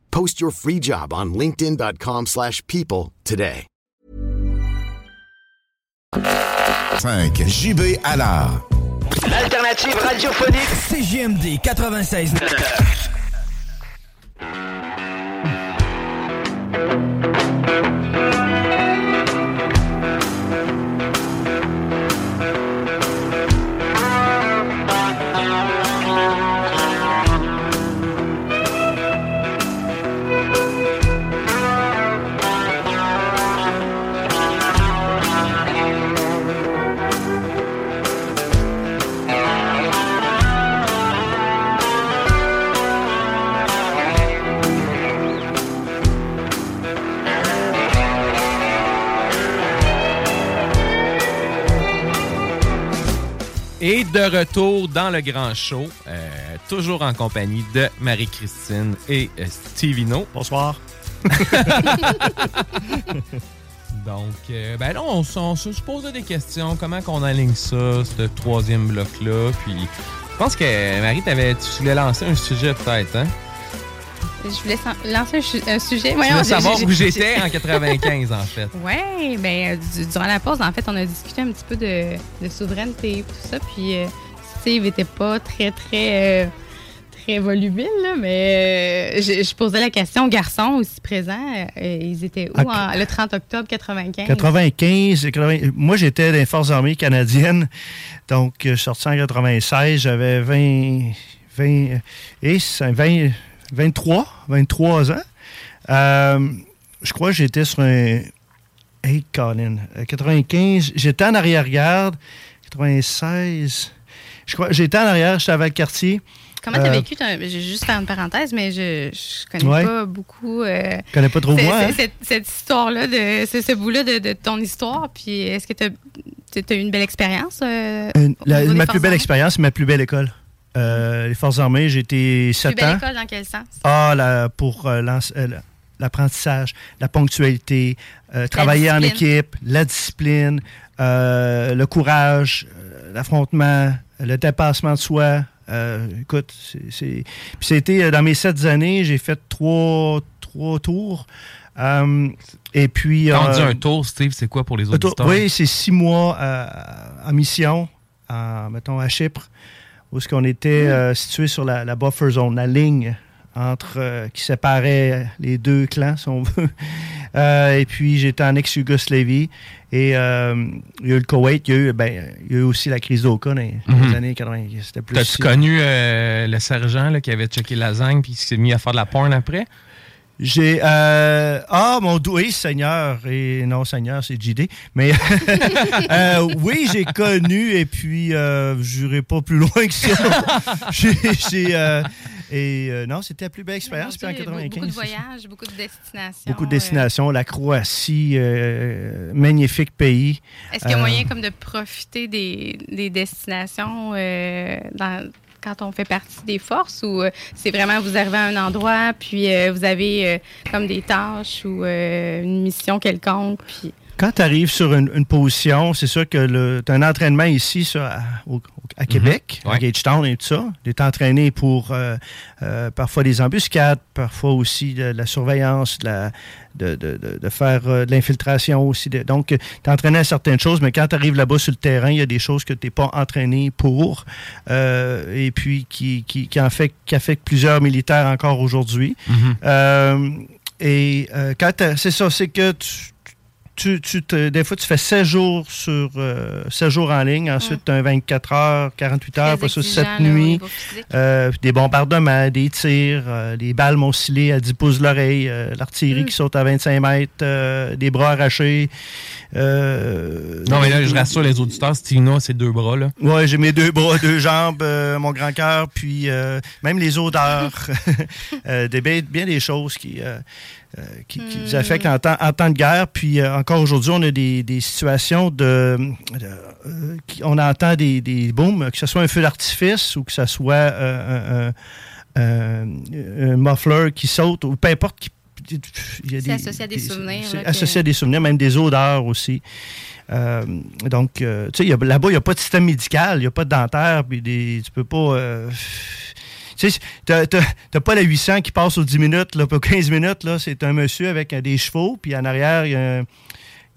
Post your free job on linkedin.com/people slash people today. 5. JB Allard. L'alternative radiophonique CGMD 96. Et de retour dans le grand show, euh, toujours en compagnie de Marie-Christine et euh, Stevino. Bonsoir. Donc, euh, ben là, on, se posait des questions. Comment qu'on aligne ça, ce troisième bloc-là? Puis, je pense que, Marie, t'avais, tu voulais lancer un sujet peut-être, hein? Je voulais lancer un, sujet. Voyons, voulais j'ai- savoir où j'étais en 95, en fait. Oui, du- durant la pause, en fait, on a discuté un petit peu de, de souveraineté et tout ça. Puis euh, Steve était pas très, très, euh, très volubile, là, mais euh, je, je posais la question aux garçons aussi présents. euh, ils étaient où en- le 30 octobre 95? 95, 80 moi j'étais dans les Forces armées canadiennes, donc je suis sorti en 96, j'avais 20, 20, et c'est 20, 23, 23 ans. Euh, je crois que j'étais sur un... Hey, Colin, euh, 95, j'étais en arrière-garde, 96, je crois, j'étais en arrière, j'étais avec le quartier. Comment t'as Euh, vécu? J'ai juste fait une parenthèse, mais je, je connais Ouais. pas beaucoup. Euh, Je connais pas trop moi, hein? Cette, cette histoire-là, de, ce, ce bout-là de, de ton histoire. Puis est-ce que tu as, eu une belle expérience? euh, Une- la- ma plus belle expérience, c'est ma plus belle école. Euh, les Forces armées, j'ai été Plus 7 belle ans. école dans quel sens? Ah, la- pour euh, euh, l'apprentissage, la ponctualité, euh, travailler en discipline. équipe, la discipline, euh, le courage, euh, l'affrontement, le dépassement de soi. Euh, écoute, c'est-. Puis c'était euh, dans mes sept années, j'ai fait trois, trois tours. Euh, et puis. Quand on dit un tour, Steve, c'est quoi pour les auditeurs? Oui, c'est six mois euh, en mission, mettons à Chypre, où ce qu'on était euh, situé sur la, la buffer zone, la ligne entre euh, qui séparait les deux clans, si on veut. Euh, et puis j'étais en ex-Yougoslavie et il y a eu le Koweït, il y a eu, ben, il y a eu aussi la crise d'Oka dans les, Mhm. années 80. C'était plus T'as-tu connu le sergent là, qui avait checké la lasagne puis qui s'est mis à faire de la porn après? J'ai. euh, ah, mon doux, oui, Seigneur. Et non, Seigneur, c'est JD. Mais euh, oui, j'ai connu, et puis euh, je n'irai pas plus loin que ça. j'ai. euh, et euh, non, c'était la plus belle expérience. Puis en Beaucoup- 95. Beaucoup de voyages, beaucoup de destinations. Beaucoup de euh, destinations. La Croatie, euh, magnifique pays. Est-ce qu'il y a moyen comme de profiter des, des destinations euh, dans- quand on fait partie des forces ou euh, c'est vraiment vous arrivez à un endroit puis euh, vous avez euh, comme des tâches ou euh, une mission quelconque puis Quand tu arrives sur une, une position, c'est sûr que tu as un entraînement ici ça, à, au- au- à Québec, à Gagetown et tout ça. Tu es entraîné pour euh, euh, parfois des embuscades, parfois aussi de, la surveillance, de, la- de, de- de- de faire euh, de l'infiltration aussi. donc, tu es entraîné à certaines choses, mais quand tu arrives là-bas sur le terrain, il y a des choses que tu n'es pas entraîné pour euh, et puis qui, qui, qui, en fait, qui affectent plusieurs militaires encore aujourd'hui. Mhm. Euh, et euh, quand t'as- c'est ça, c'est que tu, tu, tu te- des fois, tu fais 16 jours sur euh, 16 jours en ligne, ensuite tu as un 24 heures, 48 heures, après ça, exigeant, 7 là, au nuits. Euh, des bombardements, des tirs, euh, les balles scellé à 10 pouces de l'oreille, euh, l'artillerie Mm. qui saute à 25 mètres, euh, des bras arrachés. euh, Non, mais là, je rassure les auditeurs, Stina, c'est deux bras, là. Ouais, j'ai mes deux bras, deux jambes, euh, mon grand cœur, puis euh, même les odeurs, euh, des, bien, bien des choses qui, qui, qui nous affectent en temps, en temps de guerre. Puis euh, encore aujourd'hui, on a des, des situations de... de, euh, qui- on entend des, des booms, que ce soit un feu d'artifice ou que ce soit euh, un, un- un- un muffler qui saute, ou peu importe qui... C'est associé à des souvenirs, c'est que- associé à des souvenirs, même des odeurs aussi. Euh, donc, euh, tu sais, là-bas, il n'y a pas de système médical, il n'y a pas de dentaire, puis des, tu peux pas. euh, tu sais, t'as t'as- t'as pas la 800 qui passe aux 10 minutes, là, pas 15 minutes, là. C'est un monsieur avec euh, des chevaux, puis en arrière, il y a un.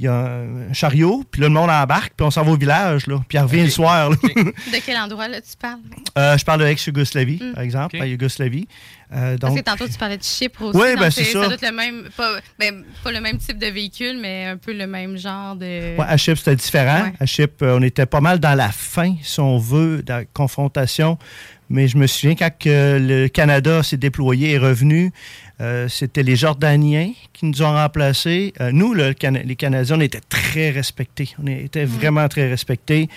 il y a un chariot, puis là, le monde embarque, puis on s'en va au village, là, puis il revient le soir. là. De quel endroit là, tu parles? Euh, je parle de ex-Yougoslavie, Mm. par exemple, la Yougoslavie. Euh, Parce donc, que tantôt, tu parlais de Chypre aussi. Oui, donc ben, c'est ça. Ça doit être le même, pas, ben, pas le même type de véhicule, mais un peu le même genre de... Ouais, à Chypre, c'était différent. Ouais. À Chypre, on était pas mal dans la fin, si on veut, de la confrontation. Mais je me souviens quand le Canada s'est déployé et revenu, euh, c'était les Jordaniens qui nous ont remplacés. Euh, nous, le Cana- les Canadiens, on était très respectés. On était vraiment très respectés,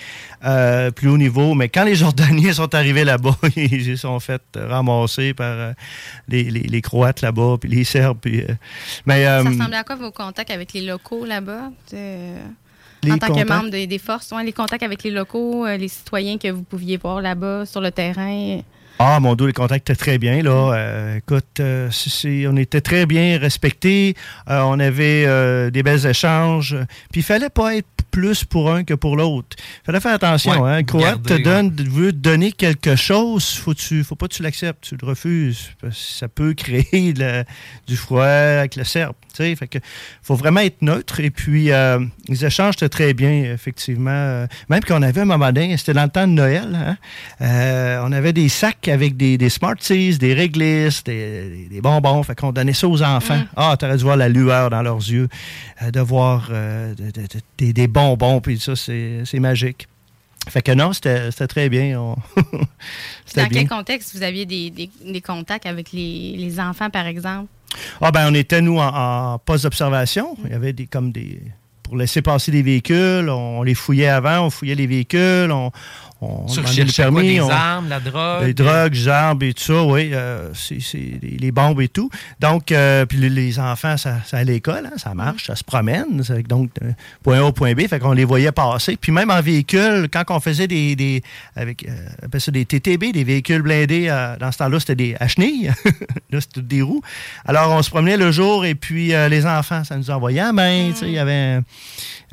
euh, plus haut niveau. Mais quand les Jordaniens sont arrivés là-bas, ils se sont fait ramasser par les, les- les Croates là-bas, puis les Serbes. puis, mais, Ça ressemblait à quoi vos contacts avec les locaux là-bas? Les en tant que membre des, des forces, ouais, les contacts avec les locaux, euh, les citoyens que vous pouviez voir là-bas sur le terrain. Ah, mon Dieu, les contacts étaient très bien. Là. Euh, écoute, euh, on était très bien respectés. Euh, on avait euh, des belles échanges. Puis il fallait pas être plus pour un que pour l'autre. Il fallait faire attention. Ouais, hein. Croate te donne, veut te donner quelque chose, faut tu, faut pas que tu l'acceptes, tu le refuses. Parce que ça peut créer du froid avec le Serbe. tu sais. Fait que faut vraiment être neutre. Et puis, euh, les échanges étaient très bien, effectivement. Euh, Même qu'on avait un moment donné, c'était dans le temps de Noël, hein, euh, on avait des sacs avec des, des Smarties, des réglisses, des, bonbons. Fait qu'on donnait ça aux enfants. Ah, t'aurais dû voir la lueur dans leurs yeux, euh, de voir euh, de- de- de- des, bonbons, puis ça, c'est magique. Fait que non, c'était très bien. On- Dans bien. quel contexte vous aviez des, des- des contacts avec les, les enfants, par exemple? Ah ben on était nous en, en poste d'observation. Il y avait des comme des pour laisser passer des véhicules, on, les fouillait avant, on fouillait les véhicules, on, on demandait le recherchais quoi, permis, les on- armes, la drogue? les drogues, les armes et tout ça, oui, euh, c'est les, bombes et tout. Donc, euh, puis les, les enfants, ça, ça à l'école, hein, ça marche, ça se promène. Donc, euh, point A au point B, fait qu'on les voyait passer. Puis même en véhicule, quand on faisait des, des avec, euh, ça des TTB, des véhicules blindés, euh, dans ce temps-là, c'était des à chenilles. là, c'était des roues. Alors, on se promenait le jour et puis euh, les enfants, ça nous envoyait à main. tu sais, Il y avait un-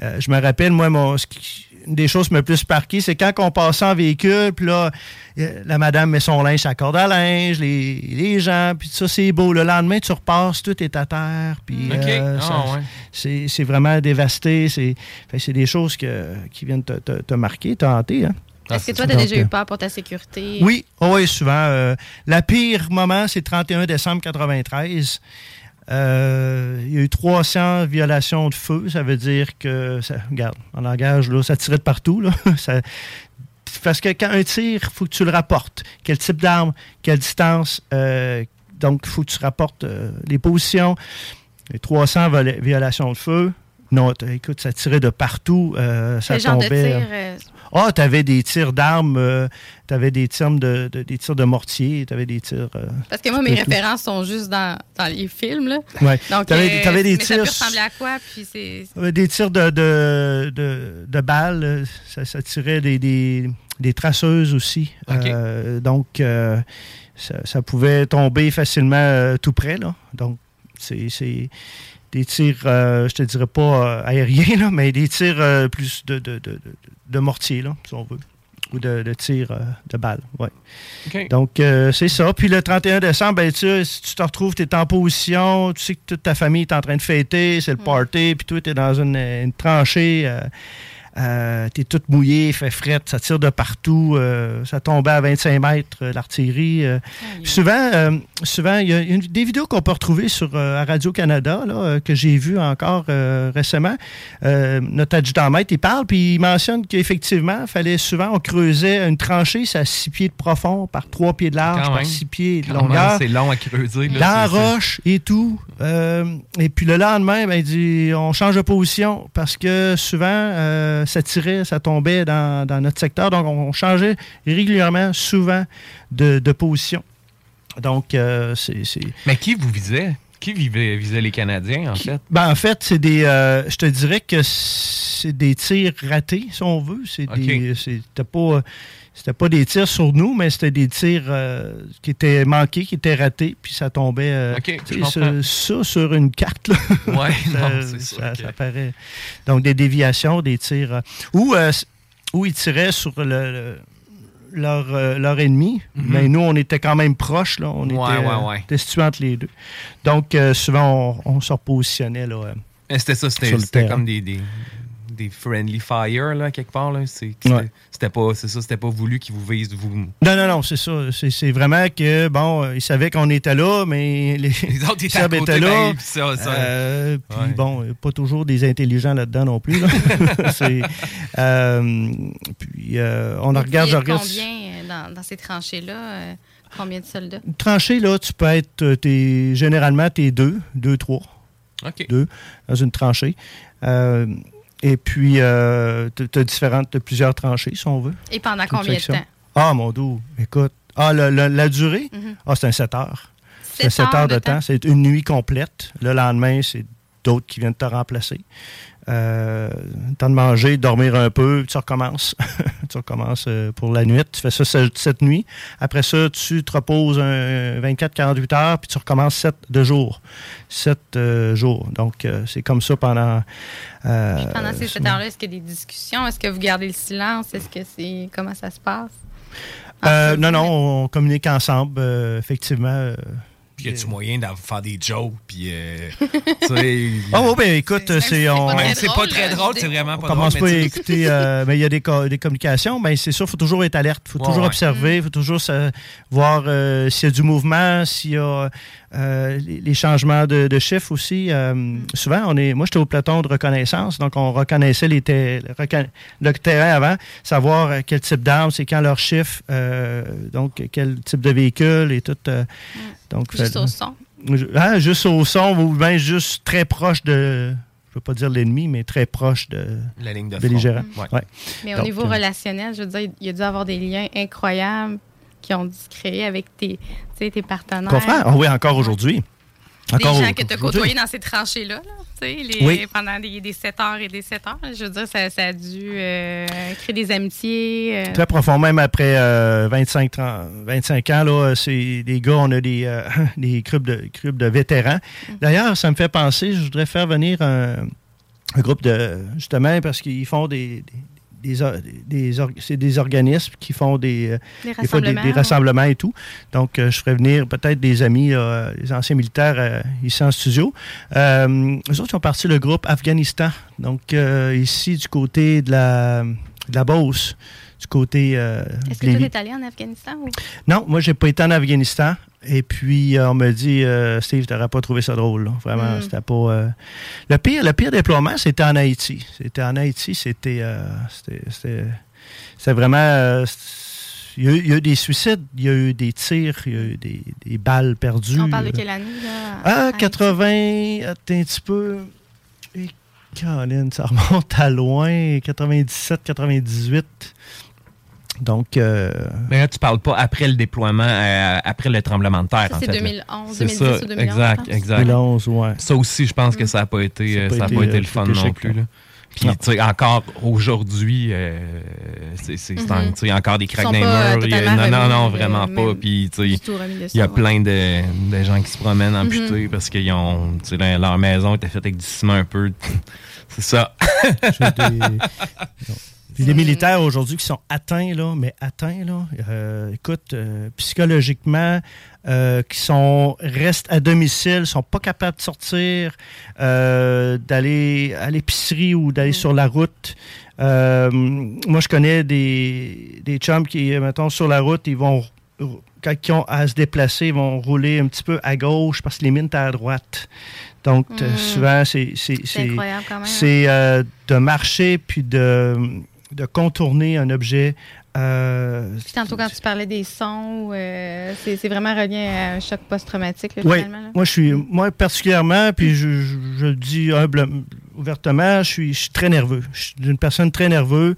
euh, je me rappelle, moi, mon, ce qui- une des choses qui m'a le plus marqué, c'est quand on passait en véhicule, puis là, euh, la madame met son linge à corde à linge, les, les gens, puis ça, c'est beau. Le lendemain, tu repasses, tout est à terre, puis euh, Ah, ouais. c'est c'est vraiment dévasté. C'est fait que c'est des choses que, qui viennent te, te- te marquer, te hanter. Hein. Est-ce que toi, tu as déjà eu euh, peur pour ta sécurité? oui, oh oui, souvent. euh, la pire moment, c'est le 31 décembre 93. Euh, il y a eu 300 violations de feu. Ça veut dire que, regarde, en langage, là, ça tirait de partout. Là. Parce que quand un tir, il faut que tu le rapportes. Quel type d'arme, quelle distance. euh, donc, il faut que tu rapportes euh, les positions. Les 300 vola- violations de feu. Non, écoute, ça tirait de partout. euh, ça Quel genre de tombait. tir? euh, Ah, tu avais des tirs d'armes, tu avais des tirs de, de- des tirs de mortier, tu avais des tirs. euh, Parce que moi, mes tout. références sont juste dans, dans les films. Là. Ouais. Donc, T'avais- euh, t'avais des mais ça tirs- peut ressembler à quoi? Puis c'est... Euh, Des tirs de, de, de, de balles, euh, ça, ça tirait des, des, des traceuses aussi. Euh, donc, euh, ça, ça pouvait tomber facilement euh, tout près. Là. Donc, c'est c'est des tirs, euh, je te dirais pas euh, aériens, là, mais des tirs euh, plus de, de, de, de- mortier, là, si on veut. Ou de, de tirs euh, de balles, ouais. Donc, c'est ça. Puis le 31 décembre, ben, tu si tu te retrouves, tu es en position, tu sais que toute ta famille est en train de fêter, c'est le party, puis toi, tu es dans une, une tranchée. Euh, t'es tout mouillé, il fait fret, ça tire de partout, euh, ça tombait à 25 mètres, euh, l'artillerie. euh. Souvent, euh, souvent, il y a une- des vidéos qu'on peut retrouver sur euh, à Radio-Canada, là, euh, que j'ai vues encore euh, récemment. Euh, notre adjudant-maître, il parle, puis il mentionne qu'effectivement, il fallait souvent, on creusait une tranchée, c'est à 6 pieds de profond, par 3 pieds de large, Quand par même. 6 pieds de longueur. c'est long à creuser. là, Dans la roche et tout. Euh, et puis le lendemain, ben, il dit on change de position parce que souvent, euh, ça tirait, ça tombait dans, dans notre secteur. Donc, on changeait régulièrement, souvent, de, de position. Donc, euh, c'est. Mais qui vous visait? Qui vivait- visait les Canadiens, en fait? Ben, en fait, c'est des. euh, je te dirais que c'est des tirs ratés, si on veut. C'est des. C'était pas. C'était pas des tirs sur nous, mais c'était des tirs euh, qui étaient manqués, qui étaient ratés, puis ça tombait. euh, ça, ça sur une carte, là. Ouais, ça, non, ça, que- ça paraît. Donc, des déviations, des tirs. euh, ou, ils tiraient sur le, le- leur, euh, leur ennemi, Mhm. mais nous, on était quand même proches, là. On Ouais, était, ouais, ouais. était situés entre les deux. Donc, euh, souvent, on, on se repositionnait, là. euh, C'était ça, c'était comme des, des, des friendly fire, là, quelque part. là. C'était pas, c'est ça, c'était pas voulu qu'ils vous visent, vous. Non, non, non, c'est ça. C'est c'est vraiment que, bon, ils savaient qu'on était là, mais les, Les autres étaient à côté, étaient là. ben, puis ça, ça- Euh, puis Ouais. bon, euh, pas toujours des intelligents là-dedans non plus. là. C'est, euh, puis euh, on en regarde, je regarde. combien euh, dans, dans ces tranchées-là? euh, combien de soldats? Une tranchée, là, tu peux être, t'es- généralement, tu es deux, deux, trois. OK. Deux, dans une tranchée. Et puis, euh, tu as différentes, t'as plusieurs tranchées, si on veut. Et pendant combien de temps? Ah, mon doux, écoute. Ah, le- le- la durée? Mhm. Ah, c'est un 7 heures. C'est Sept 7 heures de de temps. temps? C'est une nuit complète. Le lendemain, c'est d'autres qui viennent te remplacer. Euh, temps de manger, dormir un peu, tu recommences. tu recommences euh, pour la nuit. Tu fais ça ce- cette nuit. Après ça, tu te reposes un 24-48 heures, puis tu recommences 7 de jours. 7 jours. Donc, euh, c'est comme ça pendant. euh, Pendant ces sept heures-là, est-ce qu'il y a des discussions? Est-ce que vous gardez le silence? Est-ce que c'est. Comment ça se passe? euh, non, non, on communique ensemble, euh, effectivement. Puis y a-tu moyen de faire des jokes, puis. euh, oui, ben écoute, c'est on. C'est pas très drôle, c'est vraiment On pas commence drôle. pas mais à écouter, euh, mais il y a des, co- des communications. Ben, c'est sûr, il faut toujours être alerte. Il faut Ouais, toujours ouais. observer. Il faut toujours voir euh, s'il y a du mouvement, s'il y a euh, les, changements de, de chiffres aussi. Euh, Souvent, on est. Moi, j'étais au peloton de reconnaissance, donc on reconnaissait les ter- le terrain avant, savoir quel type d'arme, c'est quand leur chiffre, euh, donc quel type de véhicule et tout. euh, donc, Juste fait- au son. ah, juste au son, ou bien juste très proche de. Je veux pas dire l'ennemi, mais très proche de. La ligne de front. belligérant. Ouais. Ouais. Mais au niveau euh, relationnel, je veux dire, il y a dû avoir des liens incroyables qui ont dû se créer avec tes, tu sais, tes partenaires. Confrère? Ah oui, encore aujourd'hui. Des gens que tu as côtoyés dans ces tranchées-là, là, tu sais, les- Oui. pendant des, des 7 heures et des 7 heures. Je veux dire, ça, ça a dû euh, créer des amitiés. euh, Très profond, même après euh, 25, 30, 25 ans, là, c'est des gars, on a des, euh, des groupes de, groupes de vétérans. D'ailleurs, ça me fait penser, je voudrais faire venir un, un groupe de, justement, parce qu'ils font des, des, des des c'est des organismes qui font des, euh, Des fois des, rassemblements, des ouais. et tout. Donc, euh, je ferais venir peut-être des amis, euh, les anciens militaires ici en studio. Euh, eux autres, ils ont parti le groupe Afghanistan. Donc, ici, du côté de la, de la Beauce, du côté euh, Est-ce que tu es allé en Afghanistan? Ou? Non, moi, j'ai pas été en Afghanistan. Et puis, euh, on me dit, euh, Steve, tu n'aurais pas trouvé ça drôle. là. Vraiment, Mm. c'était pas. euh, Le, pire, le pire déploiement, c'était en Haïti. C'était en Haïti, c'était. c'était- vraiment. il y, a eu, il y a eu des suicides, il y a eu des tirs, il y a eu des, des balles perdues. On parle de quelle année? Là, Ah, Haïti? 80, attends un petit peu. Et Caroline, ça remonte à loin, 97, 98. Donc. euh, Mais là, tu parles pas après le déploiement, euh, après le tremblement de terre. Ça, en c'est fait, là. 2011, C'est 2010 ça, ou 2011, Exact, exact. 2011, ouais. Ça aussi, je pense que ça n'a pas été, Ça a euh, pas ça a été, pas été euh, le fun non plus. là. Puis, tu sais, encore aujourd'hui, euh, c'est y a encore des craques dans les euh, murs. a- non, non, non, vraiment euh, pas. Puis, tu sais, il y a plein de, de gens qui se promènent amputés Mhm. parce qu'ils ont, tu sais, leur maison était faite avec du ciment un peu. C'est ça. les militaires aujourd'hui qui sont atteints, là, mais atteints, là, euh, écoute, euh, psychologiquement, euh, qui sont restent à domicile, sont pas capables de sortir, euh, d'aller à l'épicerie ou d'aller sur la route. Euh, moi, je connais des, des chums qui, mettons, sur la route, ils vont quand ils ont à se déplacer, ils vont rouler un petit peu à gauche parce que les mines sont à droite. Donc, euh, Mm. souvent, c'est c'est- C'est c'est- incroyable quand même, c'est, euh, de marcher puis de, de contourner un objet. euh, Puis tantôt, quand tu parlais des sons, euh, c'est vraiment relié à un choc post-traumatique, Oui, moi je suis, moi particulièrement, puis je, je- je le dis humble, ouvertement, je suis, je suis très nerveux. Je suis une personne très nerveuse.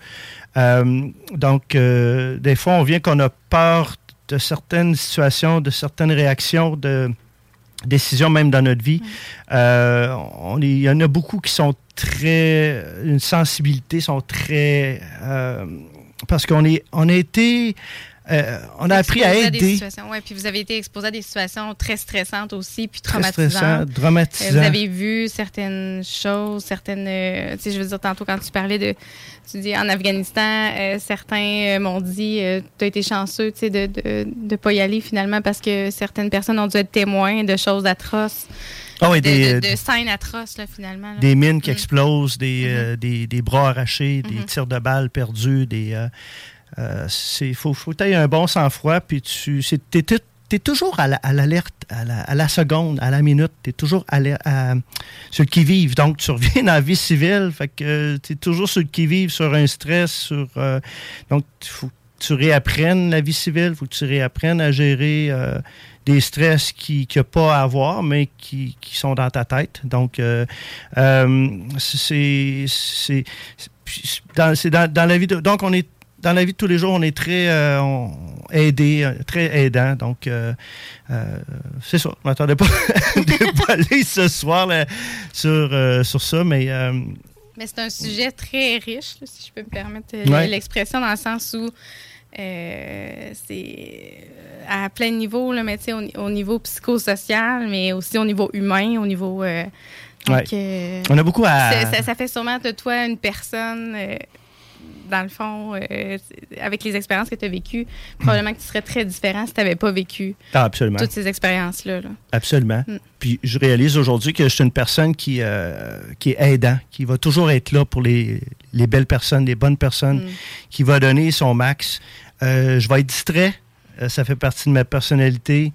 Euh, donc, euh, des fois, on vient qu'on a peur de certaines situations, de certaines réactions, de décisions même dans notre vie. Euh, il y en a beaucoup qui sont très, une sensibilité, sont très, euh, parce qu'on est, on a été, euh, on a appris à aider. situations, ouais, puis vous avez été exposé à des situations très stressantes aussi, puis Très traumatisantes. dramatisant. Euh, Vous avez vu certaines choses, certaines. euh, tu sais, je veux dire, tantôt, quand tu parlais de. Tu dis en Afghanistan, euh, certains m'ont dit tu as été chanceux tu sais, de ne de, pas y aller finalement parce que certaines personnes ont dû être témoins de choses atroces. Ah oui, de, des- de- de scènes atroces, là, finalement. là. des mines qui Mm. explosent, des, euh, des, des bras arrachés, des tirs de balles perdus, des. euh, euh, c'est faut faut que tu un bon sang-froid, puis tu t'es toujours à la- à l'alerte, à, la, seconde, à la minute, tu es toujours à, à- le qui-vive. Donc, tu reviens dans la vie civile, fait que tu es toujours sur le qui-vive, sur un stress, sur. euh, donc, il faut tu réapprennes la vie civile, il faut que tu réapprennes à gérer euh, des stress qui n'y a pas à avoir, mais qui, qui sont dans ta tête. Donc, euh, euh, c'est dans, dans, dans la vie. donc, on est dans la vie de tous les jours, on est très euh, on- aidé, euh, très aidant. Donc, euh, euh, c'est ça. Je m'attendais pas de pas aller ce soir là, sur, sur ça, mais Mais c'est un sujet très riche, là, si je peux me permettre Ouais. l'expression, dans le sens où c'est à plein niveau, là, mais au, au niveau psychosocial, mais aussi au niveau humain, au niveau. donc, Ouais. On a beaucoup à- ça fait sûrement de toi une personne. Dans le fond, euh, avec les expériences que tu as vécues, probablement que tu serais très différent si tu n'avais pas vécu Ah, absolument. toutes ces expériences-là. là. Absolument. Mm. Puis je réalise aujourd'hui que je suis une personne qui, euh, qui est aidant, qui va toujours être là pour les, les belles personnes, les bonnes personnes, Mm. qui va donner son max. Euh, je vais être distrait. Ça fait partie de ma personnalité.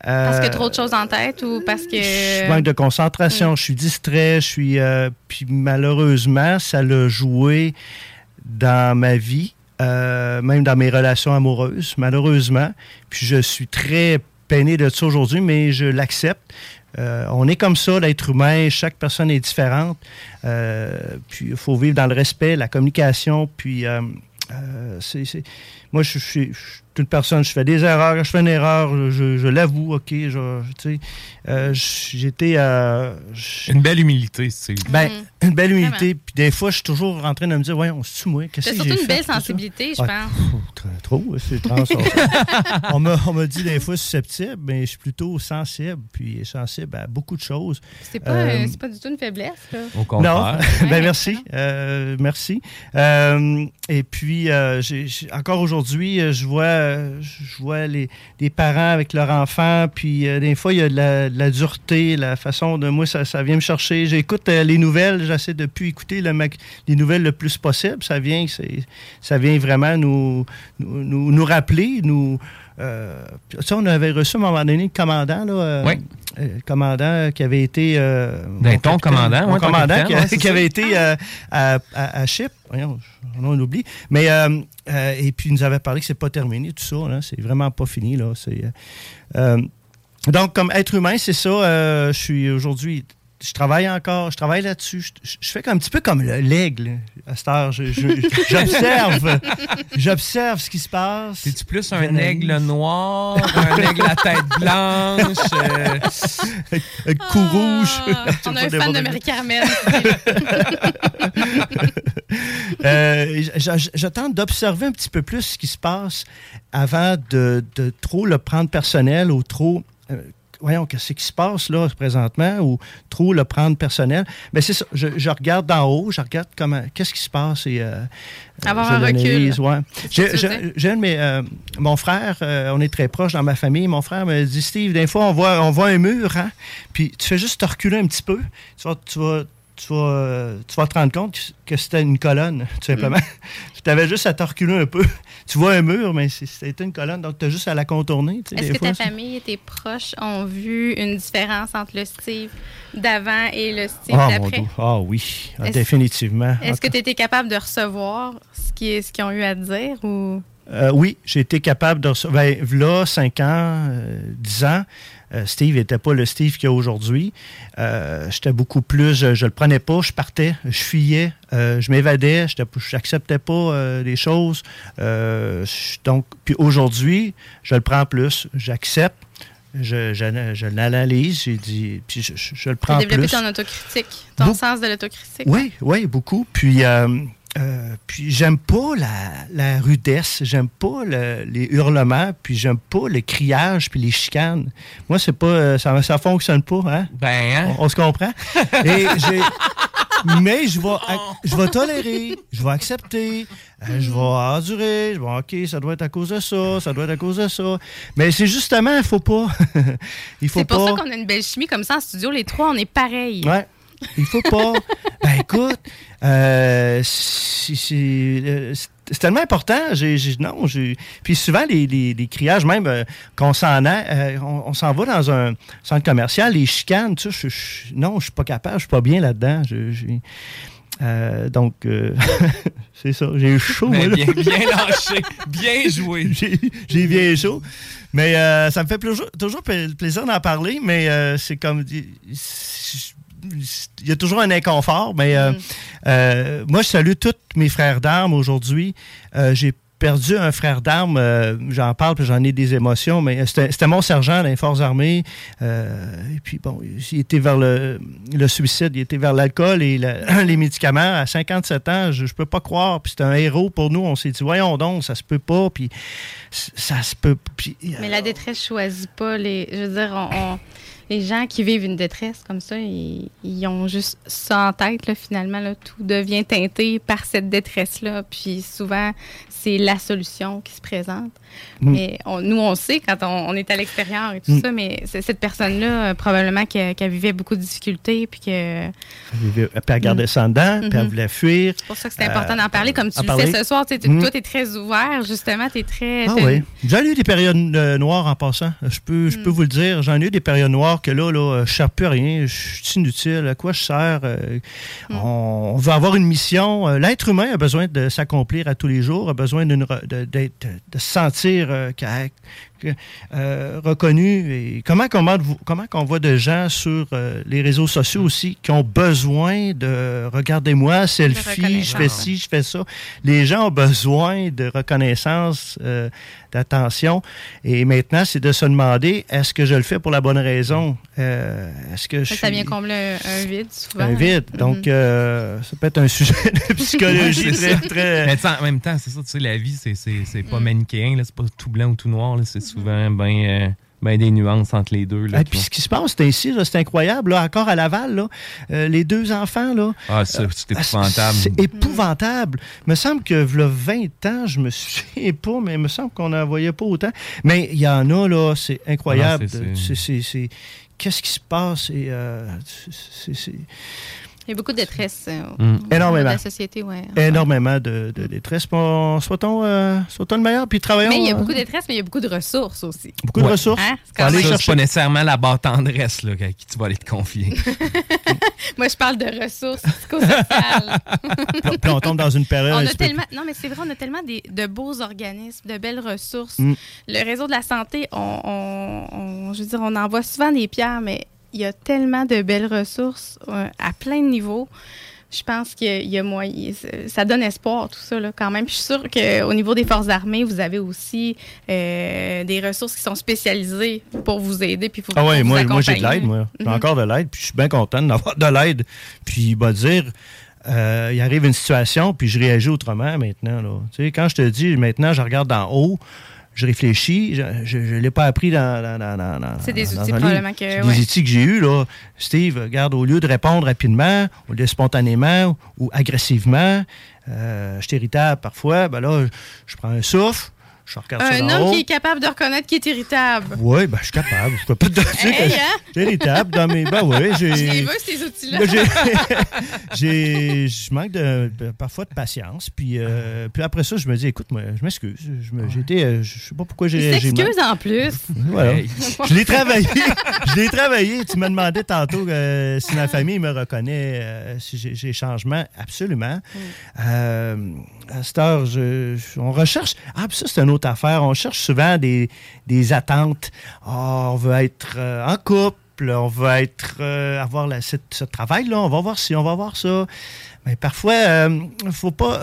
Parce que trop de choses en tête ou parce que. je manque de concentration, je suis distrait, je suis. euh, puis malheureusement, ça l'a joué dans ma vie, euh, même dans mes relations amoureuses, malheureusement. Puis je suis très peiné de ça aujourd'hui, mais je l'accepte. Euh, on est comme ça, l'être humain, chaque personne est différente. Euh, puis il faut vivre dans le respect, la communication, puis euh, c'est, moi je suis une personne, je fais des erreurs, je fais une erreur, je, je l'avoue, ok, je, tu sais, euh, j'étais euh, Une belle humilité, c'est. ben, une belle Vraiment. humilité. Puis des fois, je suis toujours en train de me dire, ouais, on se tue, moi, qu'est-ce que j'ai surtout fait? une belle sensibilité, je Ouais, pense. pff, Trop, c'est trans. on m'a on m'a dit des fois susceptible, mais je suis plutôt sensible, puis sensible à beaucoup de choses. C'est pas, Euh, euh, c'est pas du tout une faiblesse. Là. non, ben merci, euh, merci. Euh, et puis, euh, encore aujourd'hui, je vois, euh, je vois les, parents avec leurs enfants, puis euh, des fois, il y a de la, dureté, la façon de moi, ça, vient me chercher. J'écoute euh, les nouvelles, j'essaie de plus écouter les nouvelles le plus possible. Ça vient, ça vient vraiment nous, nous, nous- nous rappeler, nous. Ça, on avait reçu à un moment donné le commandant, là, Oui. Euh, commandant qui avait été. euh, Ben, ton commandant, ton commandant capitaine, qui, ouais, avait été euh, à, à, à Chypre. Voyons, on oublie. Mais, et puis, il nous avait parlé que c'est pas terminé, tout ça. là. C'est vraiment pas fini. Là. C'est, donc, comme être humain, c'est ça. je suis aujourd'hui. Je travaille encore, je travaille là-dessus. Je, je- fais comme- un petit peu comme le- l'aigle à cette heure. J'observe. j'observe ce qui se passe. C'est-tu plus un aigle noir, un aigle à tête blanche? euh, Avec cou rouge. Ah, on a un fan de Marie-Carmen. Euh, je, je- je tente d'observer un petit peu plus ce qui se passe avant de, de trop le prendre personnel ou trop. Euh, voyons, qu'est-ce qui se passe là présentement ou trop le prendre personnel? Mais c'est ça, je, je regarde d'en haut, je regarde comment, qu'est-ce qui se passe et euh, Avoir je un recul. ouais. J'ai- j'ai- mes, euh, mon frère, euh, on est très proches dans ma famille. Mon frère me dit Steve, des fois, on voit, on voit un mur, hein, puis tu fais juste te reculer un petit peu. Tu vas, tu vas, tu vas, tu vas te rendre compte que- c'était une colonne, tout simplement. Mm. tu avais juste à te reculer un peu. Tu vois un mur, mais c'était une colonne, donc tu as juste à la contourner. Est-ce que ta famille et tes proches ont vu une différence entre le Steve d'avant et le Steve mon d'après? Ah oui, Ah, définitivement. Est-ce que tu étais capable de recevoir ce qu'ils ont eu à te dire ou? Euh, oui, j'ai été capable de recevoir. Ben, là, 5 ans, euh, 10 ans, euh, Steve n'était pas le Steve qu'il y a aujourd'hui. Euh, J'étais beaucoup plus. Je, je le prenais pas, je partais, je fuyais, euh, je m'évadais, je n'acceptais pas euh, les choses. Euh, donc, puis aujourd'hui, je le prends plus. J'accepte. Je, je, je l'analyse, j'ai dit, puis je, je- je le tu as prends développé plus. ton autocritique, ton sens de l'autocritique? Oui, oui, beaucoup. Puis, euh, puis j'aime pas la, la rudesse, j'aime pas le- les hurlements, puis j'aime pas le criage, puis les chicanes. Moi, c'est pas, euh, ça, ça fonctionne pas, hein? Ben, On, on se comprend? Et j'ai- mais je vais, je vais tolérer, je vais accepter, euh, je vais endurer, je vais, OK, ça doit être à cause de ça, ça doit être à cause de ça. Mais c'est justement, il faut pas. il faut C'est pour pas. ça qu'on a une belle chimie comme ça en studio. Les trois, on est pareils. Ouais. Il faut pas. ben écoute, euh, euh, c'est c'est tellement important. J'ai, non, j'ai. Puis souvent les, les- les criages, même euh, qu'on s'en a, euh, on, on s'en va dans un centre commercial, les chicanes, tu sais, je- je- non, je suis pas capable, je suis pas bien là-dedans. Euh, donc, euh, c'est ça. J'ai eu chaud. Mais moi, bien, bien lâché, bien joué. J'ai- bien chaud. Mais euh, ça me fait toujours, toujours pla- plaisir d'en parler, mais euh, c'est comme. Il y a toujours un inconfort, mais euh, euh, moi, je salue tous mes frères d'armes aujourd'hui. Euh, J'ai perdu un frère d'armes, euh, j'en parle, puis j'en ai des émotions, mais c'était mon sergent dans les Forces armées. Euh, et puis, bon, il était vers le, le suicide, il était vers l'alcool et le- les médicaments. À 57 ans, je, je peux pas croire. Puis c'était un héros pour nous. On s'est dit, voyons donc, ça se peut pas. Puis ça se peut. Puis, Mais la détresse choisit pas les. Je veux dire, on- on- les gens qui vivent une détresse comme ça, ils, ils ont juste ça en tête, là, finalement. Là, tout devient teinté par cette détresse-là. Puis souvent, c'est la solution qui se présente. Mm. Mais on- nous, on sait quand on, on est à l'extérieur et tout Mm. ça, mais cette personne-là, euh, probablement, qu'elle qu'elle vivait beaucoup de difficultés. Puis que. elle, vivait- elle en dedans, puis elle Mhm. voulait fuir. C'est pour ça que c'est important d'en parler. Comme tu le parler. fais ce soir, tu Mm. toi, tu es très ouvert, justement. Tu es très. Ah oui. J'en ai eu des périodes euh, noires en passant. Je peux, je peux vous le dire. J'en ai eu des périodes noires que là, là je ne sers plus à rien. Je suis inutile. À quoi je sers? Euh, on, on veut avoir une mission. Euh, L'être humain a besoin de s'accomplir à tous les jours, a besoin de, d'être- de se sentir euh, qu'a- que- euh, reconnu. Et comment, comment, comment qu'on voit de gens sur euh, les réseaux sociaux aussi qui ont besoin de regardez-moi, selfie, je fais ci, je fais ça. Les gens ont besoin de reconnaissance, euh, d'attention. Et maintenant, c'est de se demander est-ce que je le fais pour la bonne raison? Euh, Est-ce que je Ça, vient combler un, un vide, souvent. un vide. Donc, Mhm. euh, ça peut être un sujet de psychologie très, très. Mais en même temps, c'est ça, tu sais, la vie, c'est, c'est, c'est Mm. pas manichéen, là, c'est pas tout blanc ou tout noir, là, c'est souvent ben, ben des nuances entre les deux. Là, Et tu puis ce qui se passe, c'est ainsi, c'est incroyable. Là, encore à Laval, là, euh, les deux enfants, là, ah, ça, c'est épouvantable. c'est épouvantable. Il me semble que le 20 ans, je me souviens pas, mais il me semble qu'on n'en voyait pas autant. Mais il y en a, là, c'est incroyable. Ah Qu'est-ce qui se passe? Et, euh, c'est- Il y a beaucoup de détresse euh, Mm. niveau Énormément. de la société, ouais. énormément de, de détresse. Bon, Soit-on euh, soit-on le meilleur, puis travaillons. Mais il y a euh, beaucoup de détresse, mais il y a beaucoup de ressources aussi. beaucoup de ressources. Hein? C'est aller Ça, chercher. pas nécessairement la barre tendresse là, à qui tu vas aller te confier. Moi, je parle de ressources psychosociales. Puis- puis on tombe dans une période. on a tellement, non, mais c'est vrai, on a tellement des- de beaux organismes, de belles ressources. Mm. Le réseau de la santé, on, on- on- je veux dire, on envoie souvent des pierres, mais il y a tellement de belles ressources euh, à plein de niveaux. Je pense qu'il y a moyen. Ça donne espoir, tout ça, là, quand même. Puis je suis sûre qu'au niveau des forces armées, vous avez aussi euh, des ressources qui sont spécialisées pour vous aider. Puis pour, Ah oui, moi, moi j'ai de l'aide, moi. J'ai Mhm. encore de l'aide, puis je suis bien content d'avoir de l'aide. Puis il va dire, euh, il arrive une situation, puis je réagis autrement maintenant. Là. Tu sais, quand je te dis, maintenant, je regarde d'en haut, je réfléchis. Je ne l'ai pas appris dans. dans- dans- C'est des outils probablement que- ouais. Des outils que j'ai eus, là. Steve, regarde, au lieu de répondre rapidement, au lieu de spontanément ou agressivement, euh, je suis irritable parfois, ben là, je prends un souffle, je regarde ça Un homme haut. qui est capable de reconnaître qu'il est irritable. Oui, ben, je suis capable. Je peux pas te dire Hey, que hein? je suis irritable dans mes. Ben oui, j'ai. Je les veux, ces outils-là? Je manque de, parfois de patience. Puis, euh, puis après ça, je me dis, écoute, moi, je m'excuse. Je été, euh, je sais pas pourquoi j'ai mal. s'excuse en plus. Voilà. Je l'ai travaillé. je l'ai travaillé. Tu me demandais tantôt euh, si ma famille me reconnaît, euh, si j'ai, changement. Absolument. Euh, à cette heure, je- je- on recherche. Ah, puis ça, c'est une autre affaire. On cherche souvent des, des attentes. Ah, on veut être euh, en couple. On veut être, euh, avoir la- cette- ce travail-là. On va voir si on va voir ça. Mais parfois, euh, faut pas.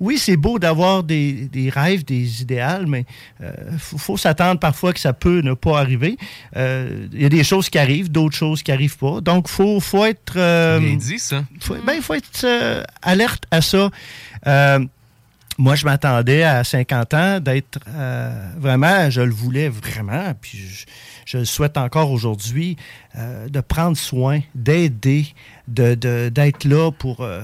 Oui, c'est beau d'avoir des, des rêves, des idéaux, mais il faut, faut s'attendre parfois que ça peut ne pas arriver. Euh, Il y a des choses qui arrivent, d'autres choses qui n'arrivent pas. Donc, il faut, faut être. euh, Bien dit, ça. faut, ben, il faut être euh, alerte à ça. Moi, je m'attendais à 50 ans d'être euh, vraiment, je le voulais vraiment, puis je, je le souhaite encore aujourd'hui, euh, de prendre soin, d'aider, de- de- d'être là pour, euh,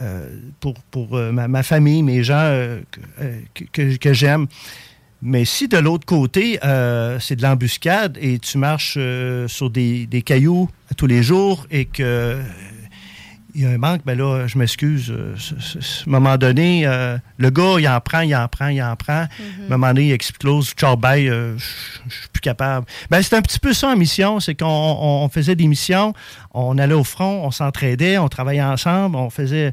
euh, pour, pour euh, ma, famille, mes gens euh, que, que- que- j'aime. Mais si de l'autre côté, euh, c'est de l'embuscade et tu marches sur des, des cailloux tous les jours et que il y a un manque, ben là, je m'excuse. euh, À un moment donné, euh, le gars, il en prend, il en prend, il en prend. À un moment donné, il explose. Ciao, bye, euh, je suis plus capable. Ben, c'est un petit peu ça en mission. C'est qu'on on- on faisait des missions, on allait au front, on s'entraidait, on travaillait ensemble, on faisait.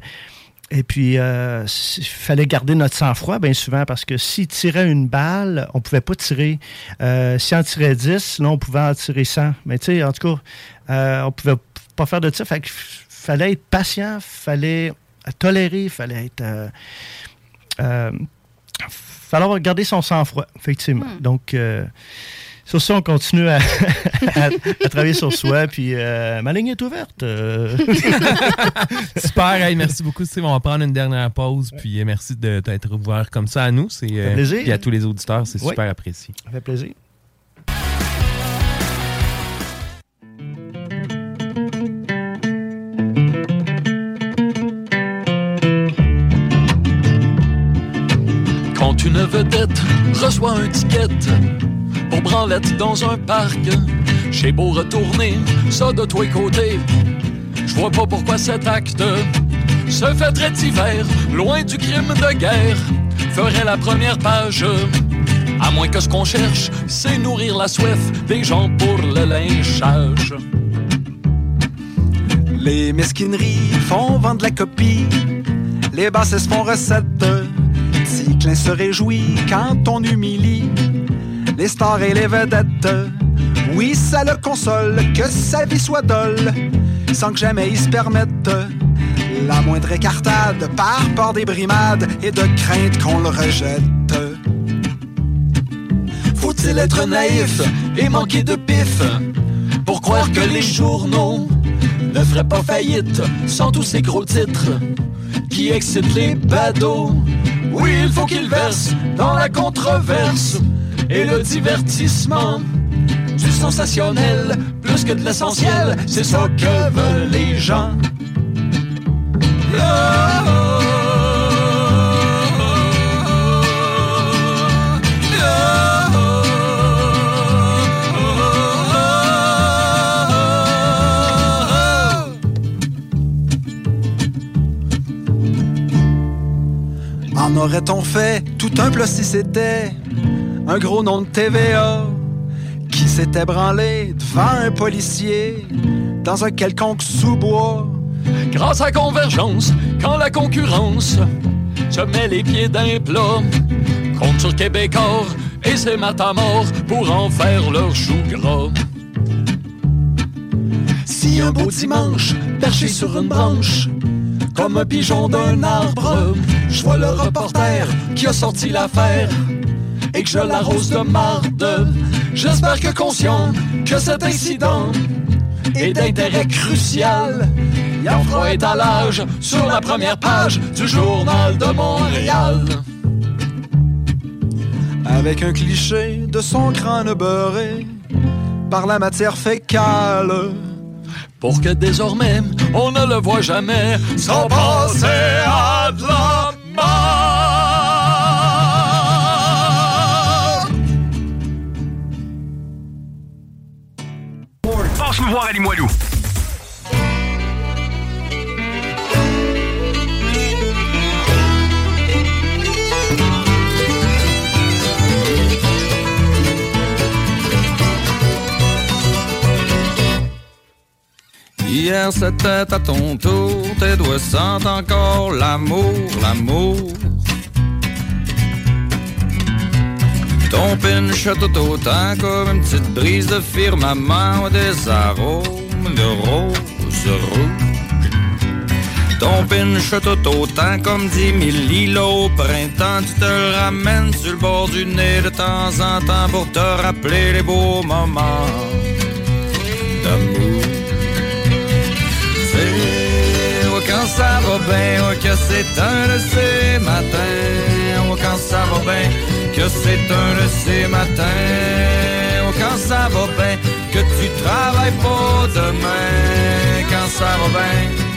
Et puis, euh, il fallait garder notre sang-froid bien souvent parce que s'il tirait une balle, on pouvait pas tirer. Si on tirait 10, là, on pouvait en tirer 100. Mais tu sais, en tout cas, on pouvait pas faire de ça. Fait fallait être patient, fallait tolérer, fallait être... Euh, euh, fallait garder son sang-froid, effectivement. Donc, euh, sur ça, on continue à, à- à travailler sur soi. Puis, euh, ma ligne est ouverte. euh. Super, hey, merci beaucoup, Steve. On va prendre une dernière pause. Puis euh, merci de t'être ouvert comme ça à nous. C'est, euh, plaisir. Puis à tous les auditeurs, c'est Oui. super apprécié. Ça fait plaisir. Une vedette reçoit un ticket pour branlette dans un parc, j'ai beau retourner ça de tous les côtés. Je vois pas pourquoi cet acte se fait très hiver, loin du crime de guerre, ferait la première page. À moins que ce qu'on cherche, c'est nourrir la soif des gens pour le lynchage. Les mesquineries font vendre la copie. Les bassesses font recette. Ticlin se réjouit quand on humilie les stars et les vedettes. Oui, ça le console que sa vie soit dolle, sans que jamais il se permette la moindre écartade par peur des brimades et de crainte qu'on le rejette. Faut-il être naïf et manquer de pif pour croire que les journaux ne feraient pas faillite sans tous ces gros titres qui excitent les badauds? Oui, il faut qu'ils versent dans la controverse et le divertissement. Du sensationnel plus que de l'essentiel, c'est ça que veulent les gens. Aurait-on fait? Tout un plat si c'était un gros nom de TVA qui s'était branlé devant un policier dans un quelconque sous-bois? Grâce à Convergence, quand la concurrence se met les pieds d'un plat, compte sur Québécois et ses matamors pour en faire leur chou gras. Si un beau dimanche, perché sur une branche, comme un pigeon d'un arbre, je vois le reporter qui a sorti l'affaire et que je l'arrose de marde. J'espère que conscient que cet incident est d'intérêt crucial. En fera étalage sur la première page du journal de Montréal. avec un cliché de son crâne beurré par la matière fécale. Pour que désormais, on ne le voit jamais sans penser à de la Passe-nous voir à. Hier c'était à ton tour, tes doigts sentent encore l'amour, l'amour. Ton pinch tout autant comme une petite brise de firmament des arômes de rose rouge. Ton pinch tout autant comme dix mille lilos au printemps, tu te ramènes sur le bord du nez de temps en temps pour te rappeler les beaux moments d'amour. Va bien, que c'est un de ces matins, oh, quand ça va bien, que c'est un de ces matins, oh, quand ça va bien, que tu travailles pas demain, quand ça va bien.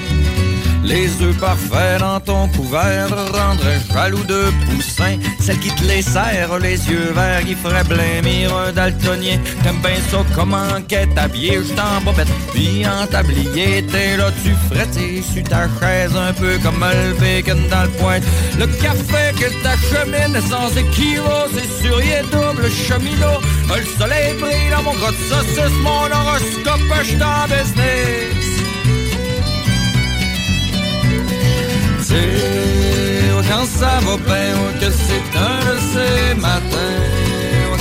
Les œufs parfaits dans ton couvert rendraient jaloux de poussin. Celle qui te les serre, les yeux verts, qui ferait blêmir un daltonien. T'aimes bien ça comment qu'est habillé, juste en bobette, puis en tablier. T'es là, tu frettes sur ta chaise, un peu comme le bacon dans le poing. Le café que t'achemines sans équivoque, c'est sur y double cheminot. Le soleil brille dans mon grotte saucisse, mon horoscope, je en business. Quand ça va bien, que c'est un de ces matins.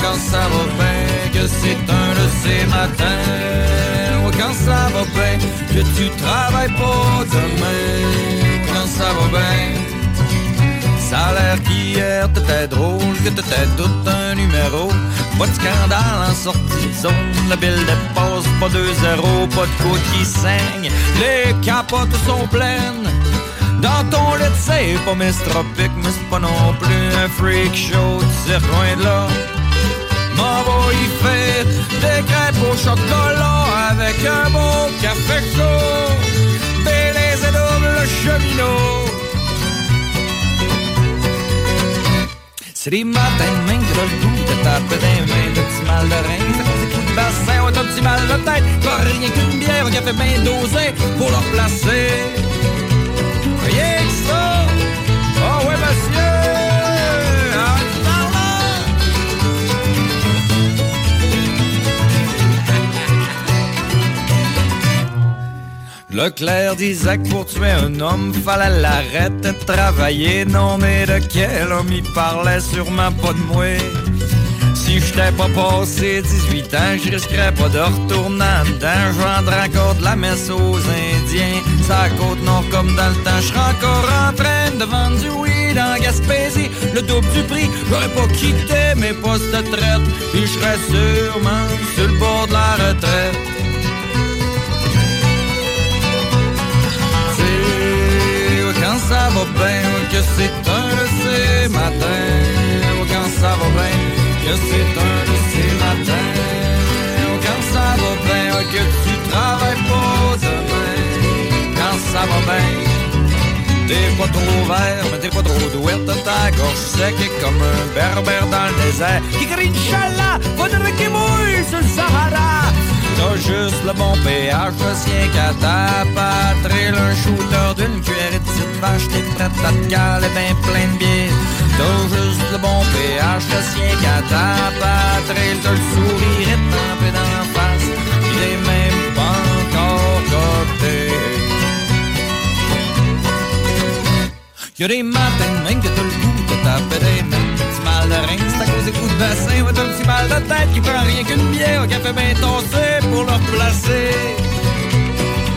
Quand ça va bien, que c'est un de ces matins. Quand ça va bien, que tu travailles pas demain. Quand ça va bien. Ça a l'air qu'hier t'étais drôle, que t'étais tout un numéro. Pas de scandale en sortie zone, la bille dépasse pas 2-0, pas de côte qui saigne. Les capotes sont pleines. Dans ton lit, c'est pas mistropique, mais c'est pas non plus un freak show, tu sais loin de là. M'en va y faire des crêpes au chocolat avec un bon café chaud. Bélez et double cheminot. C'est des matins main que t'as le goût de taper des mains, de petit mal de rein, ça fait des coups de bassin, ouais, t'as un petit mal de tête, pas rien qu'une bière, un café bien dosé pour le replacer. Leclerc disait que pour tuer un homme, fallait l'arrêter de travailler. Non, mais de quel homme il parlait sûrement pas de moi. Si j'étais pas passé 18 ans, je risquerais pas de retourner en dedans. Je vendrais encore de la messe aux Indiens. Ça côte nord comme dans le temps. Je encore en train de vendre du weed en Gaspésie. Le double du prix, j'aurais pas quitté mes postes de traite. Puis je serais sûrement sur le bord de la retraite. Ça va bien que c'est un de ces matins. Quand ça va bien que c'est un de ces matins. Quand ça va bien que tu travailles pas demain. Quand ça va bien. T'es pas trop vert, mais t'es pas trop douette Ta gorge sec comme un berbère dans le désert Qui crie Inch'Allah, faudrait qu'il mouille sur le Sahara T'as juste le bon pH, le sien qu'à ta patrie Un shooter d'une cuillère petite vache T'es prête à te caler ben plein de bière T'as juste le bon pH, le sien qu'à ta patrie T'as le sourire étampé d'en face Il est même pas encore coté Y'a des matins même que t'as le goût de taper des mains. Petit mal de rein, c'est à cause des coups de bassin. Ouais, t'as un petit mal de tête qui prend rien qu'une bière au café bien tossé pour le replacer.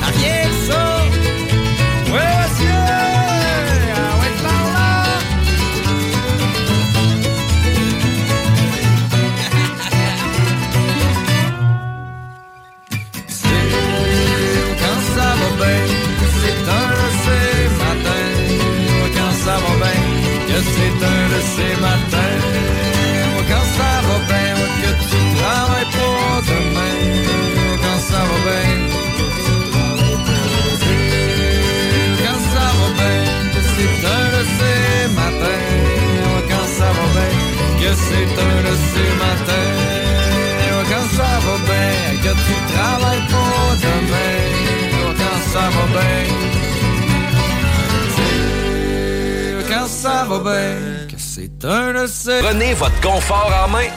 Rien que ça. tu travailles pour demain, quand ça va bien. Quand ça va bien, que c'est un de ces. Prenez votre confort en main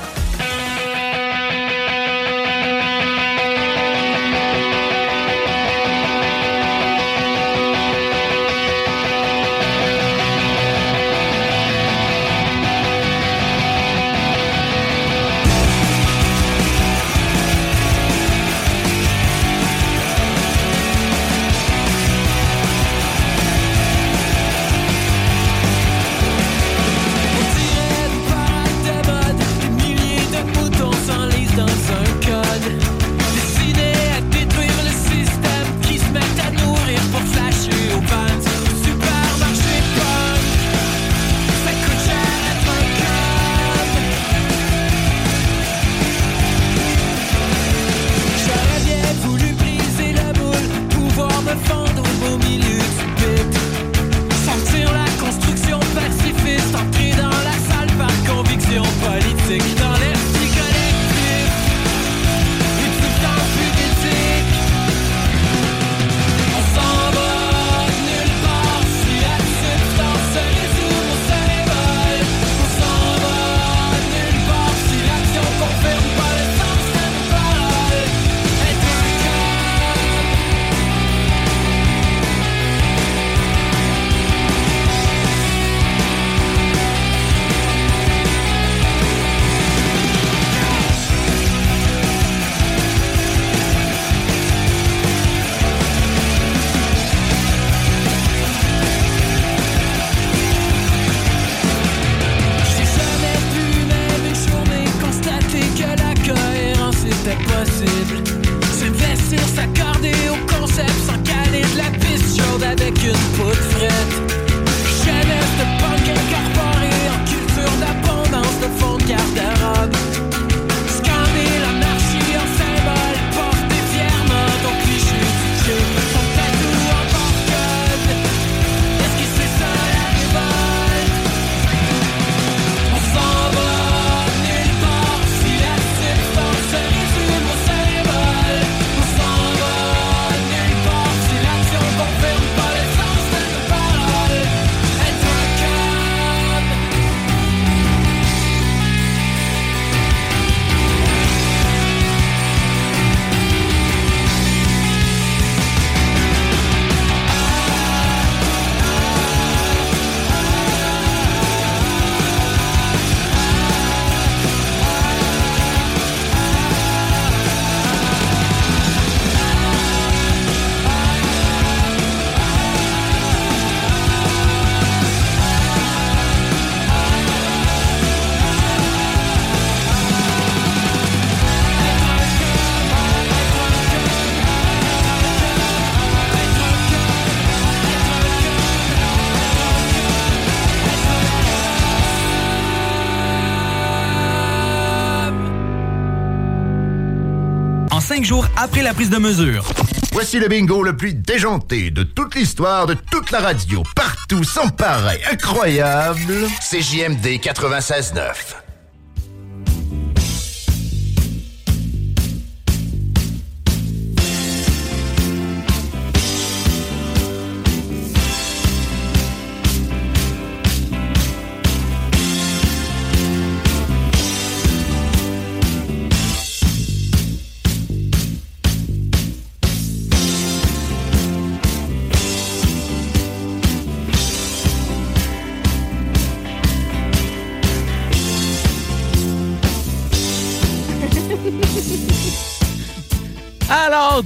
après la prise de mesure. Voici le bingo le plus déjanté de toute l'histoire de toute la radio. Partout, sans pareil, incroyable. C'est JMD 96.9.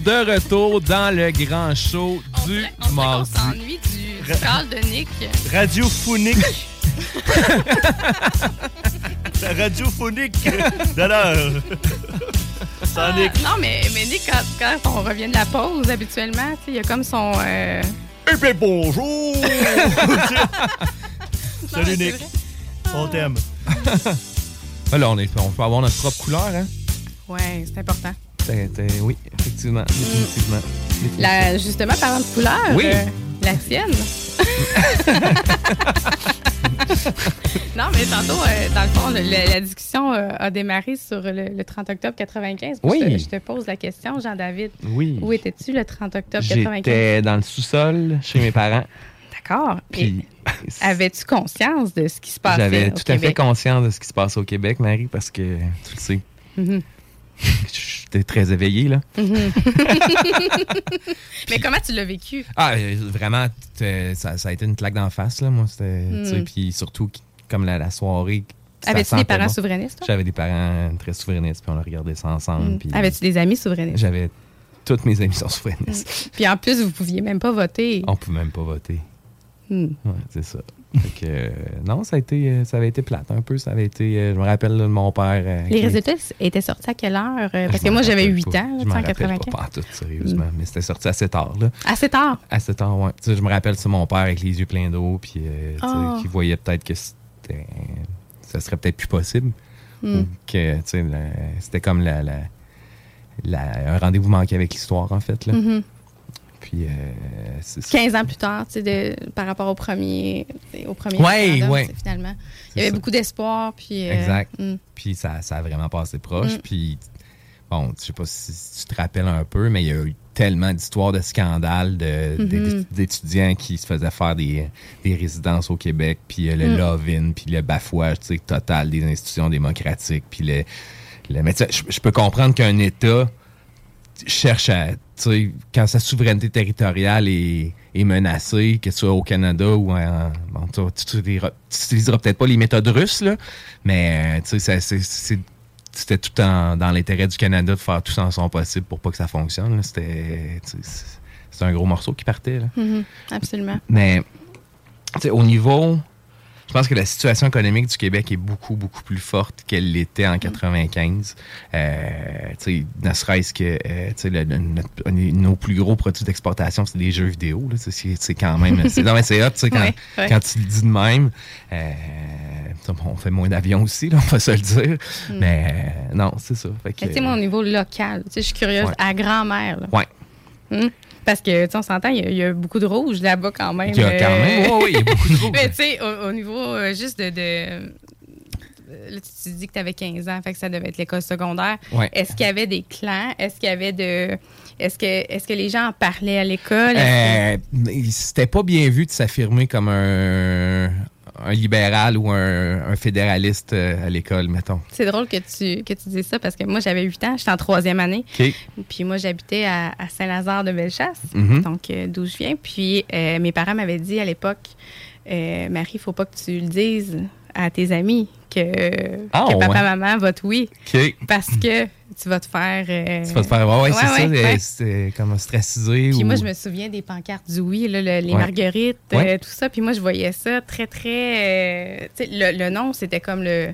de retour dans le grand show du mardi. On s'ennuie du, râle de Nick. Radiophonique. La radiophonique de l'heure. Sans Nick. Non, mais, mais Nick, quand, quand on revient de la pause, habituellement, tu sais, il y a comme son. euh, Eh bien, bonjour! Salut Nick. On t'aime. Ah, là, on, est, on peut avoir notre propre couleur, hein? Ouais, c'est important. T'es- oui, effectivement. Définitivement. La, justement, parlant de couleur, Oui. euh, la tienne. non, mais tantôt, euh, dans le fond, le- le- la discussion euh, a démarré sur le, le 30 octobre 95. Puis Oui. Je, te- je te pose la question, Jean-David. Oui. Où étais-tu le 30 octobre 95? J'étais dans le sous-sol chez mes parents. D'accord. Puis Avais-tu conscience de ce qui se passait j'avais tout à fait conscience de ce qui se passe au Québec, Marie, parce que tu le sais, Mhm. j'étais très éveillé, là. Mhm. Mais comment tu l'as vécu? Ah, euh, vraiment, t'es- ça, ça a été une claque d'en face, là, moi. C'était, Mm. Puis surtout, comme la, la soirée. Avais-tu des parents bon. souverainistes, toi? J'avais des parents très souverainistes, puis on a regardé ça ensemble. Mm. puis Avais-tu des amis souverainistes? J'avais. Toutes mes amis sont souverainistes. Puis en plus, vous pouviez même pas voter. On peut même pas voter. Ouais, c'est ça. Fait que, euh, non, ça, a été, euh, ça avait été plate un peu. Ça avait été. euh, je me rappelle là, de mon père. euh, Les qui- résultats étaient sortis à quelle heure? Parce Je que moi, j'avais rappelle 8 pas. ans, Je en 95. pas tout, sérieusement. Mm. Mais c'était sorti assez tard, là. Assez tard? Assez tard, sais, je me rappelle, c'est mon père avec les yeux pleins d'eau, puis Oh. qui voyait peut-être que c'était. Ça serait peut-être plus possible. Mm. Ou que, c'était comme la, la- la- un rendez-vous manqué avec l'histoire, en fait, là. Mhm. Puis, euh, c'est ça. 15 ans plus tard, tu sais, de- par rapport au premier, au premier Ouais, finalement. Il y avait ça. beaucoup d'espoir. Puis, euh, Exact. mm. Puis ça, ça a vraiment passé proche. Mm. Puis, bon, je sais pas si, tu te rappelles un peu, mais il y a eu tellement d'histoires de scandales de- Mhm. d'é- d'étudiants qui se faisaient faire des, des résidences au Québec, puis euh, le Mm. love-in, puis le bafouage total des institutions démocratiques. Puis le, le- mais tu sais, je, je peux comprendre qu'un État cherche à, tu sais, quand sa souveraineté territoriale est, est menacée, que ce soit au Canada ou en. Bon, tu tu utiliseras tu utiliseras peut-être pas les méthodes russes, là, mais, euh, c'était tout en- dans l'intérêt du Canada de faire tout en son possible pour pas que ça fonctionne. C'était un gros morceau qui partait. Là. Mhm. Absolument. Mais tu sais, au niveau, je pense que la situation économique du Québec est beaucoup, beaucoup plus forte qu'elle l'était en 95. Euh, tu sais, ne serait-ce que euh, tu sais, le- le- notre- nos plus gros produits d'exportation, c'est des jeux vidéo. C'est- quand même. C'est non, mais c'est hot, tu sais, quand, Ouais, ouais. quand tu le dis de même. Euh, on fait moins d'avions aussi, là, on va se le dire. Mm. Mais euh, non, c'est ça. Fait que, Mais tu sais, moi, au niveau local, je suis curieuse Ouais. à grand-mère. là. ouais. Hmm? Parce que, tu sais, on s'entend, il y a- il y, a beaucoup de rouge là-bas quand même. Il y a quand euh, même- ouais, ouais, il y a beaucoup de rouge. Mais tu sais, au, au niveau euh, juste de. de- euh, Là, tu, tu dis que tu avais 15 ans, fait que ça devait être l'école secondaire. Ouais. Est-ce qu'il y avait des clans? Est-ce qu'il y avait de. Est-ce que, est que les gens en parlaient à l'école? Euh, C'était pas bien vu de s'affirmer comme un, un libéral ou un, un fédéraliste euh, à l'école, mettons. C'est drôle que tu, que tu dises ça parce que moi, j'avais 8 ans, j'étais en troisième année. Puis moi, j'habitais à, à Saint-Lazare de Bellechasse, Mhm. donc euh, d'où je viens. Puis euh, mes parents m'avaient dit à l'époque, euh, Marie, il faut pas que tu le dises à tes amis que, Ah, que papa, ouais. maman votent oui. Parce que tu vas te faire. euh, Tu vas te faire ouais, ouais, c'est ça. ouais, euh, ouais. C'est comme stressisé. Puis ou... moi, je me souviens des pancartes du oui, là, le- les marguerites, euh, tout ça. Puis moi, je voyais ça très, très. euh, le, le nom, c'était comme le.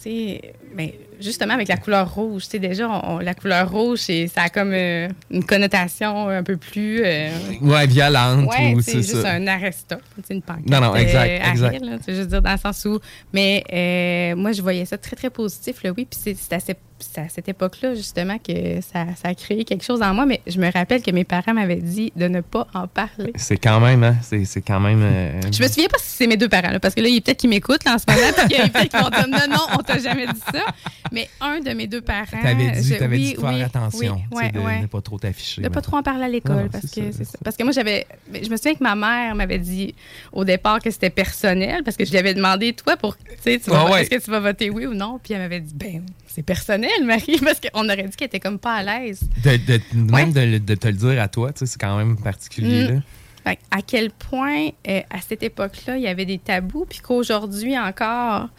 Tu sais, ben, justement, avec la couleur rouge. Tu sais, déjà, on- la couleur rouge, ça a comme euh, une connotation un peu plus. euh, Ouais, violente. Ouais, ou c'est juste ça. un arresta, tu sais, une pancarte. Non, non, exact, euh, exact. rire, là, tu sais, je veux dire, dans le sens où. Mais euh, moi, je voyais ça très, très positif, là, oui. Puis c'est- cette- c'est à cette époque-là, justement, que ça, ça a créé quelque chose en moi. Mais je me rappelle que mes parents m'avaient dit de ne pas en parler. C'est quand même, hein, c'est c'est quand même. euh, Je me souviens pas si c'est mes deux parents, là, parce que là, il y a peut-être qu'ils m'écoutent là, en ce moment, puis qu'il y a peut-être qu'ils vont dire non, non, on t'a jamais dit ça. Mais un de mes deux parents. T'avais dit, je- oui, dit de faire oui, attention, oui, ouais, de ouais. ne pas trop t'afficher. De pas mettons. trop en parler à l'école, parce que ça, c'est ça. Parce que moi, j'avais. Je me souviens que ma mère m'avait dit au départ que c'était personnel, parce que je lui avais demandé, toi, pour. Tu sais, Ah ouais. est-ce que tu vas voter oui ou non? Puis elle m'avait dit, ben, c'est personnel, Marie, parce qu'on aurait dit qu'elle était comme pas à l'aise. De, de- même de, te le dire à toi, tu sais, c'est quand même particulier. Mm. Là. Fait à quel point, euh, à cette époque-là, il y avait des tabous, puis qu'aujourd'hui encore,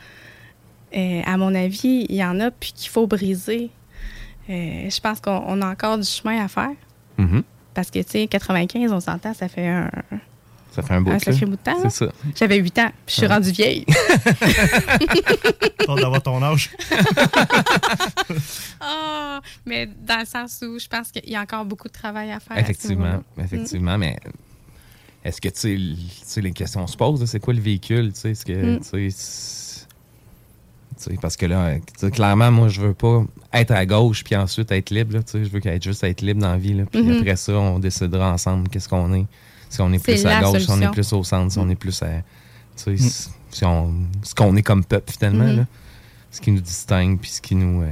euh, à mon avis, il y en a, puis qu'il faut briser. Euh, je pense qu'on on a encore du chemin à faire. Mhm. Parce que, tu sais, 95, on s'entend, ça fait un, Ça fait un bout. sacré bout de temps. là? C'est ça. J'avais 8 ans, puis je suis Ouais. rendue vieille. Hâte d'avoir ton âge. Ah, mais dans le sens où je pense qu'il y a encore beaucoup de travail à faire. à Effectivement, niveau-là. effectivement, mais est-ce que tu sais, les questions se posent, c'est quoi le véhicule, tu sais, est-ce que, Mm. tu sais, c'est- tu sais, parce que là, clairement, moi, je veux pas être à gauche puis ensuite être libre, là, tu sais, je veux être juste être libre dans la vie, là, puis Mhm. après ça, on décidera ensemble qu'est-ce qu'on est, si on est plus à gauche, si on est plus au centre, si on Mm. est plus à, tu sais, si- si on, ce qu'on est comme peuple finalement, Mhm. là. Ce qui nous distingue puis ce qui nous euh,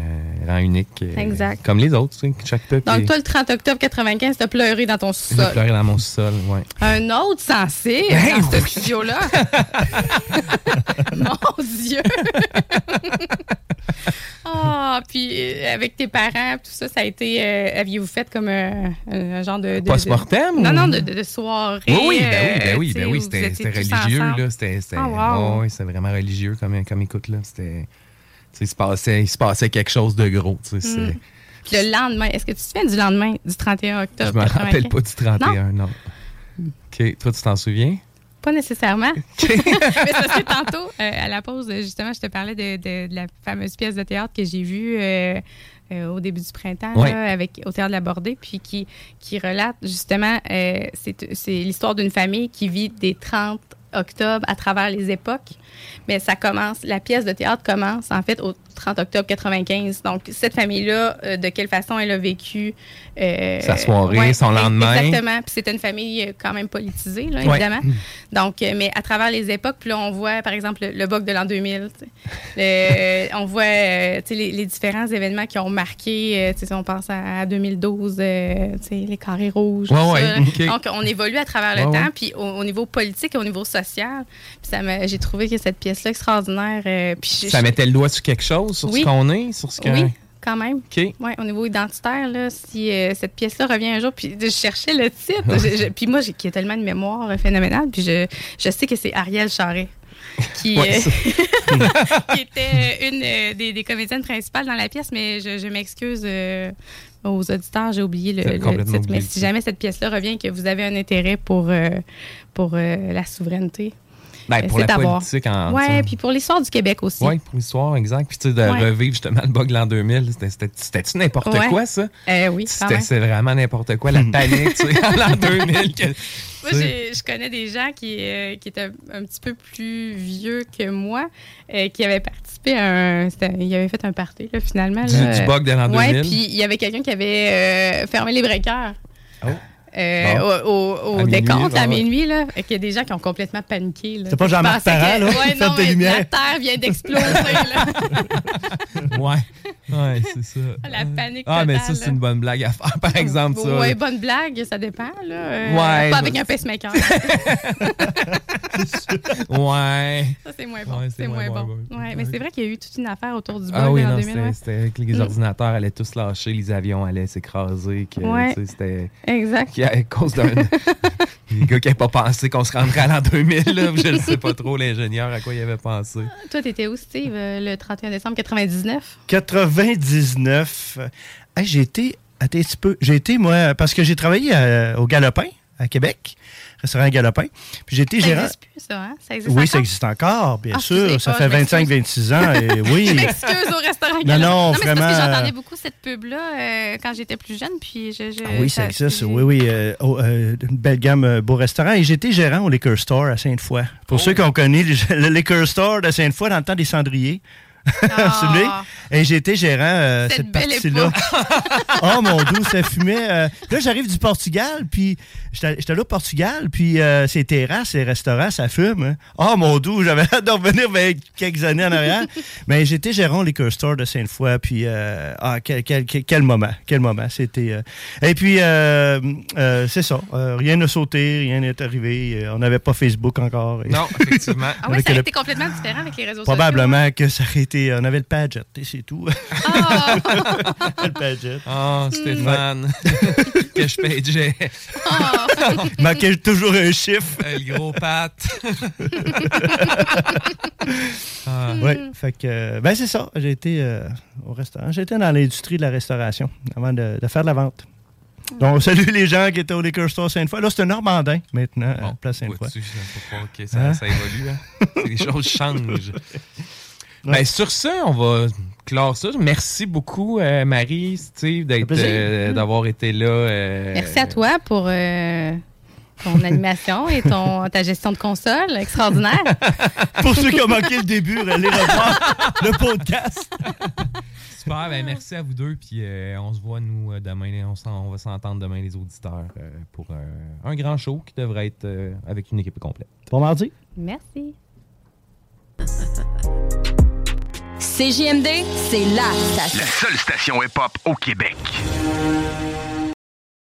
rend unique. euh, Exact. Comme les autres, tu sais, chaque peuple. Donc, est- toi, le 30 octobre 95, t'as pleuré dans ton J'ai sol. pleuré dans mon sol, ouais. Un autre sensible Ben dans ce oui. studio-là. Mon Dieu! Ah, puis euh, avec tes parents, tout ça, ça a été. euh, Aviez-vous fait comme un, un genre de. de- de- Post-mortem, Non, non, de, soirée. Oui, oui, ben oui, ben oui, ben oui, c'était religieux, là. C'était Ah, wow. c'était vraiment religieux comme, comme écoute, là. C'était. Il se, passait, il se passait quelque chose de gros. tu sais, c'est- Mm. Puis le lendemain, est-ce que tu te souviens du lendemain, du 31 octobre? Je me 95? rappelle pas du 31, non. Hmm. OK, toi, tu t'en souviens? Pas nécessairement. Mais c'est parce que tantôt, euh, à la pause, justement, je te parlais de, de- de la fameuse pièce de théâtre que j'ai vue euh, euh, au début du printemps Ouais. là, avec, au Théâtre de la Bordée, puis qui, qui relate justement, c'est c'est l'histoire d'une famille qui vit des 30 octobre à travers les époques. Mais ça commence, la pièce de théâtre commence en fait au 30 octobre 95. Donc, cette famille-là, euh, de quelle façon elle a vécu. euh, Sa soirée, son ex- lendemain. Exactement. Puis c'était une famille euh, quand même politisée, là, Ouais. évidemment. Donc, euh, mais à travers les époques, puis là, on voit, par exemple, le, le bug de l'an 2000. tu sais. Le- on voit les, les différents événements qui ont marqué. si on pense à, à 2012, euh, tu sais, les carrés rouges. Ouais, tout ouais, ça. ok. Donc, on évolue à travers le Ouais, temps. ouais. Puis au, au niveau politique et au niveau social. Puis ça j'ai trouvé que cette pièce-là extraordinaire. euh, puis Ça je- mettait le doigt sur quelque chose, sur Oui. ce qu'on est, sur ce que. Oui, quand même. OK. Ouais, au niveau identitaire, là, si euh, cette pièce-là revient un jour, puis je cherchais le titre. Je- je- puis moi, j'ai qui a tellement de mémoire phénoménale, puis je, je sais que c'est Ariel Charret. Qui, Ouais, euh, qui était une euh, des, des comédiennes principales dans la pièce, mais je, je m'excuse aux auditeurs, j'ai oublié le, titre. Mais oublié si jamais cette pièce-là revient que vous avez un intérêt pour, pour la souveraineté, Ben, euh, pour la politique en. Ouais, puis pour l'histoire du Québec aussi. Oui, pour l'histoire, exact. Puis, tu sais, de Ouais. revivre justement le bug de l'an 2000, c'était- c'était- c'était-tu n'importe Ouais. quoi, ça? Euh, oui, C'était vraiment n'importe quoi, la panique, tu sais, en l'an 2000. que- Moi, je connais des gens qui, euh, qui étaient un petit peu plus vieux que moi, euh, qui avaient participé à un. Ils avaient fait un party, là, finalement. Du- là. du bug de l'an Ouais, 2000. puis il y avait quelqu'un qui avait euh, fermé les breakers. Oh. Euh, Bon. au, au- au À minuit, décompte, à minuit, là, et qu'il y a des gens qui ont complètement paniqué. là. C'est pas Jean-Marc Parent, que- là, Ouais, non, lumières. La terre vient d'exploser, là. Ouais, ouais, c'est ça. La panique Ah, mais ça, c'est là. une bonne blague à faire, par exemple, ça. Ouais, bonne blague, ça dépend, là. Euh, Ouais, pas avec un pacemaker. Ouais. Ça, c'est moins bon. Ouais, c'est moins bon. Ouais, mais c'est vrai qu'il y a eu toute une affaire autour du bug Ah oui, en non, 2000. c'était avec les Mm. ordinateurs allaient tous lâcher, les avions allaient s'écraser. que, Ouais. Exact. Qui, à cause d'un. gars qui n'avaient pas pensé qu'on se rendrait à l'an 2000, là, je ne sais pas trop, l'ingénieur, à quoi il avait pensé. Toi, t'étais où, Steve, euh, le 31 décembre 99? 99. Hey, j'ai été, attends un petit peu, j'ai été, moi, parce que j'ai travaillé euh, au Galopin, à Québec, restaurant Galopin. Puis j'ai été Ça gérant. existe plus, ça, hein? Ça existe Oui, encore? ça existe encore, bien Ah, sûr. Ça fait je m'excuse. 25-26 ans. Et oui. Je m'excuse au restaurant Non, Galopin. non, mais c'est parce que vraiment, j'entendais euh, beaucoup cette pub-là euh, quand j'étais plus jeune, puis je... je- Ah oui, ça existe. Oui, oui. euh, oh, euh, une belle gamme, beau restaurant. Et j'étais gérant au Liquor Store à Sainte-Foy. Pour ceux qui ont connu le, le Liquor Store de Sainte-Foy dans le temps des cendriers. Souvenez? Et j'étais gérant euh, Cette cette, belle partie-là. oh mon doux, ça fumait. euh. Là, j'arrive du Portugal, puis j'étais là au Portugal, puis euh, ces terrasses, ces restaurants, ça fume. hein. Oh mon doux, j'avais hâte de revenir ben, quelques années en arrière. Mais j'étais gérant au Liquor Store de Sainte-Foy, puis euh, ah, quel, quel- quel- moment, quel moment. C'était. euh. Et puis, euh, euh, c'est ça. euh, rien n'a sauté, rien n'est arrivé. on n'avait pas Facebook encore. Et- Non, effectivement. Ah oui, ça a le- été complètement différent avec les réseaux sociaux. Probablement que ça aurait été. On avait le Padget, et c'est tout. Ah! le Padget. Oh, Stéphane, que je pageais. Il manquait toujours un chiffre. le gros pat. Ah. Oui, fait que, euh, ben c'est ça. J'ai été euh, au restaurant. J'étais dans l'industrie de la restauration avant de, de faire de la vente. Donc, salut les gens qui étaient au Liquor Store Sainte-Foy. Là, c'est un Normandin maintenant, à Place Sainte-Foy. Ça, Hein? ça évolue. Hein? Les choses changent. Ben, sur ça, on va clore ça. Merci beaucoup, euh, Marie, Steve, euh, d'avoir été là. euh, Merci à toi pour euh, ton animation et ton, ta gestion de console extraordinaire. Pour ceux qui ont manqué le début, allez revoir le podcast. Super, ben merci à vous deux. Puis euh, on se voit, nous, demain. On, va s'entendre demain, les auditeurs, euh, pour euh, un grand show qui devrait être euh, avec une équipe complète. Bon mardi. Merci. CJMD, c'est la station. La seule station hip-hop au Québec.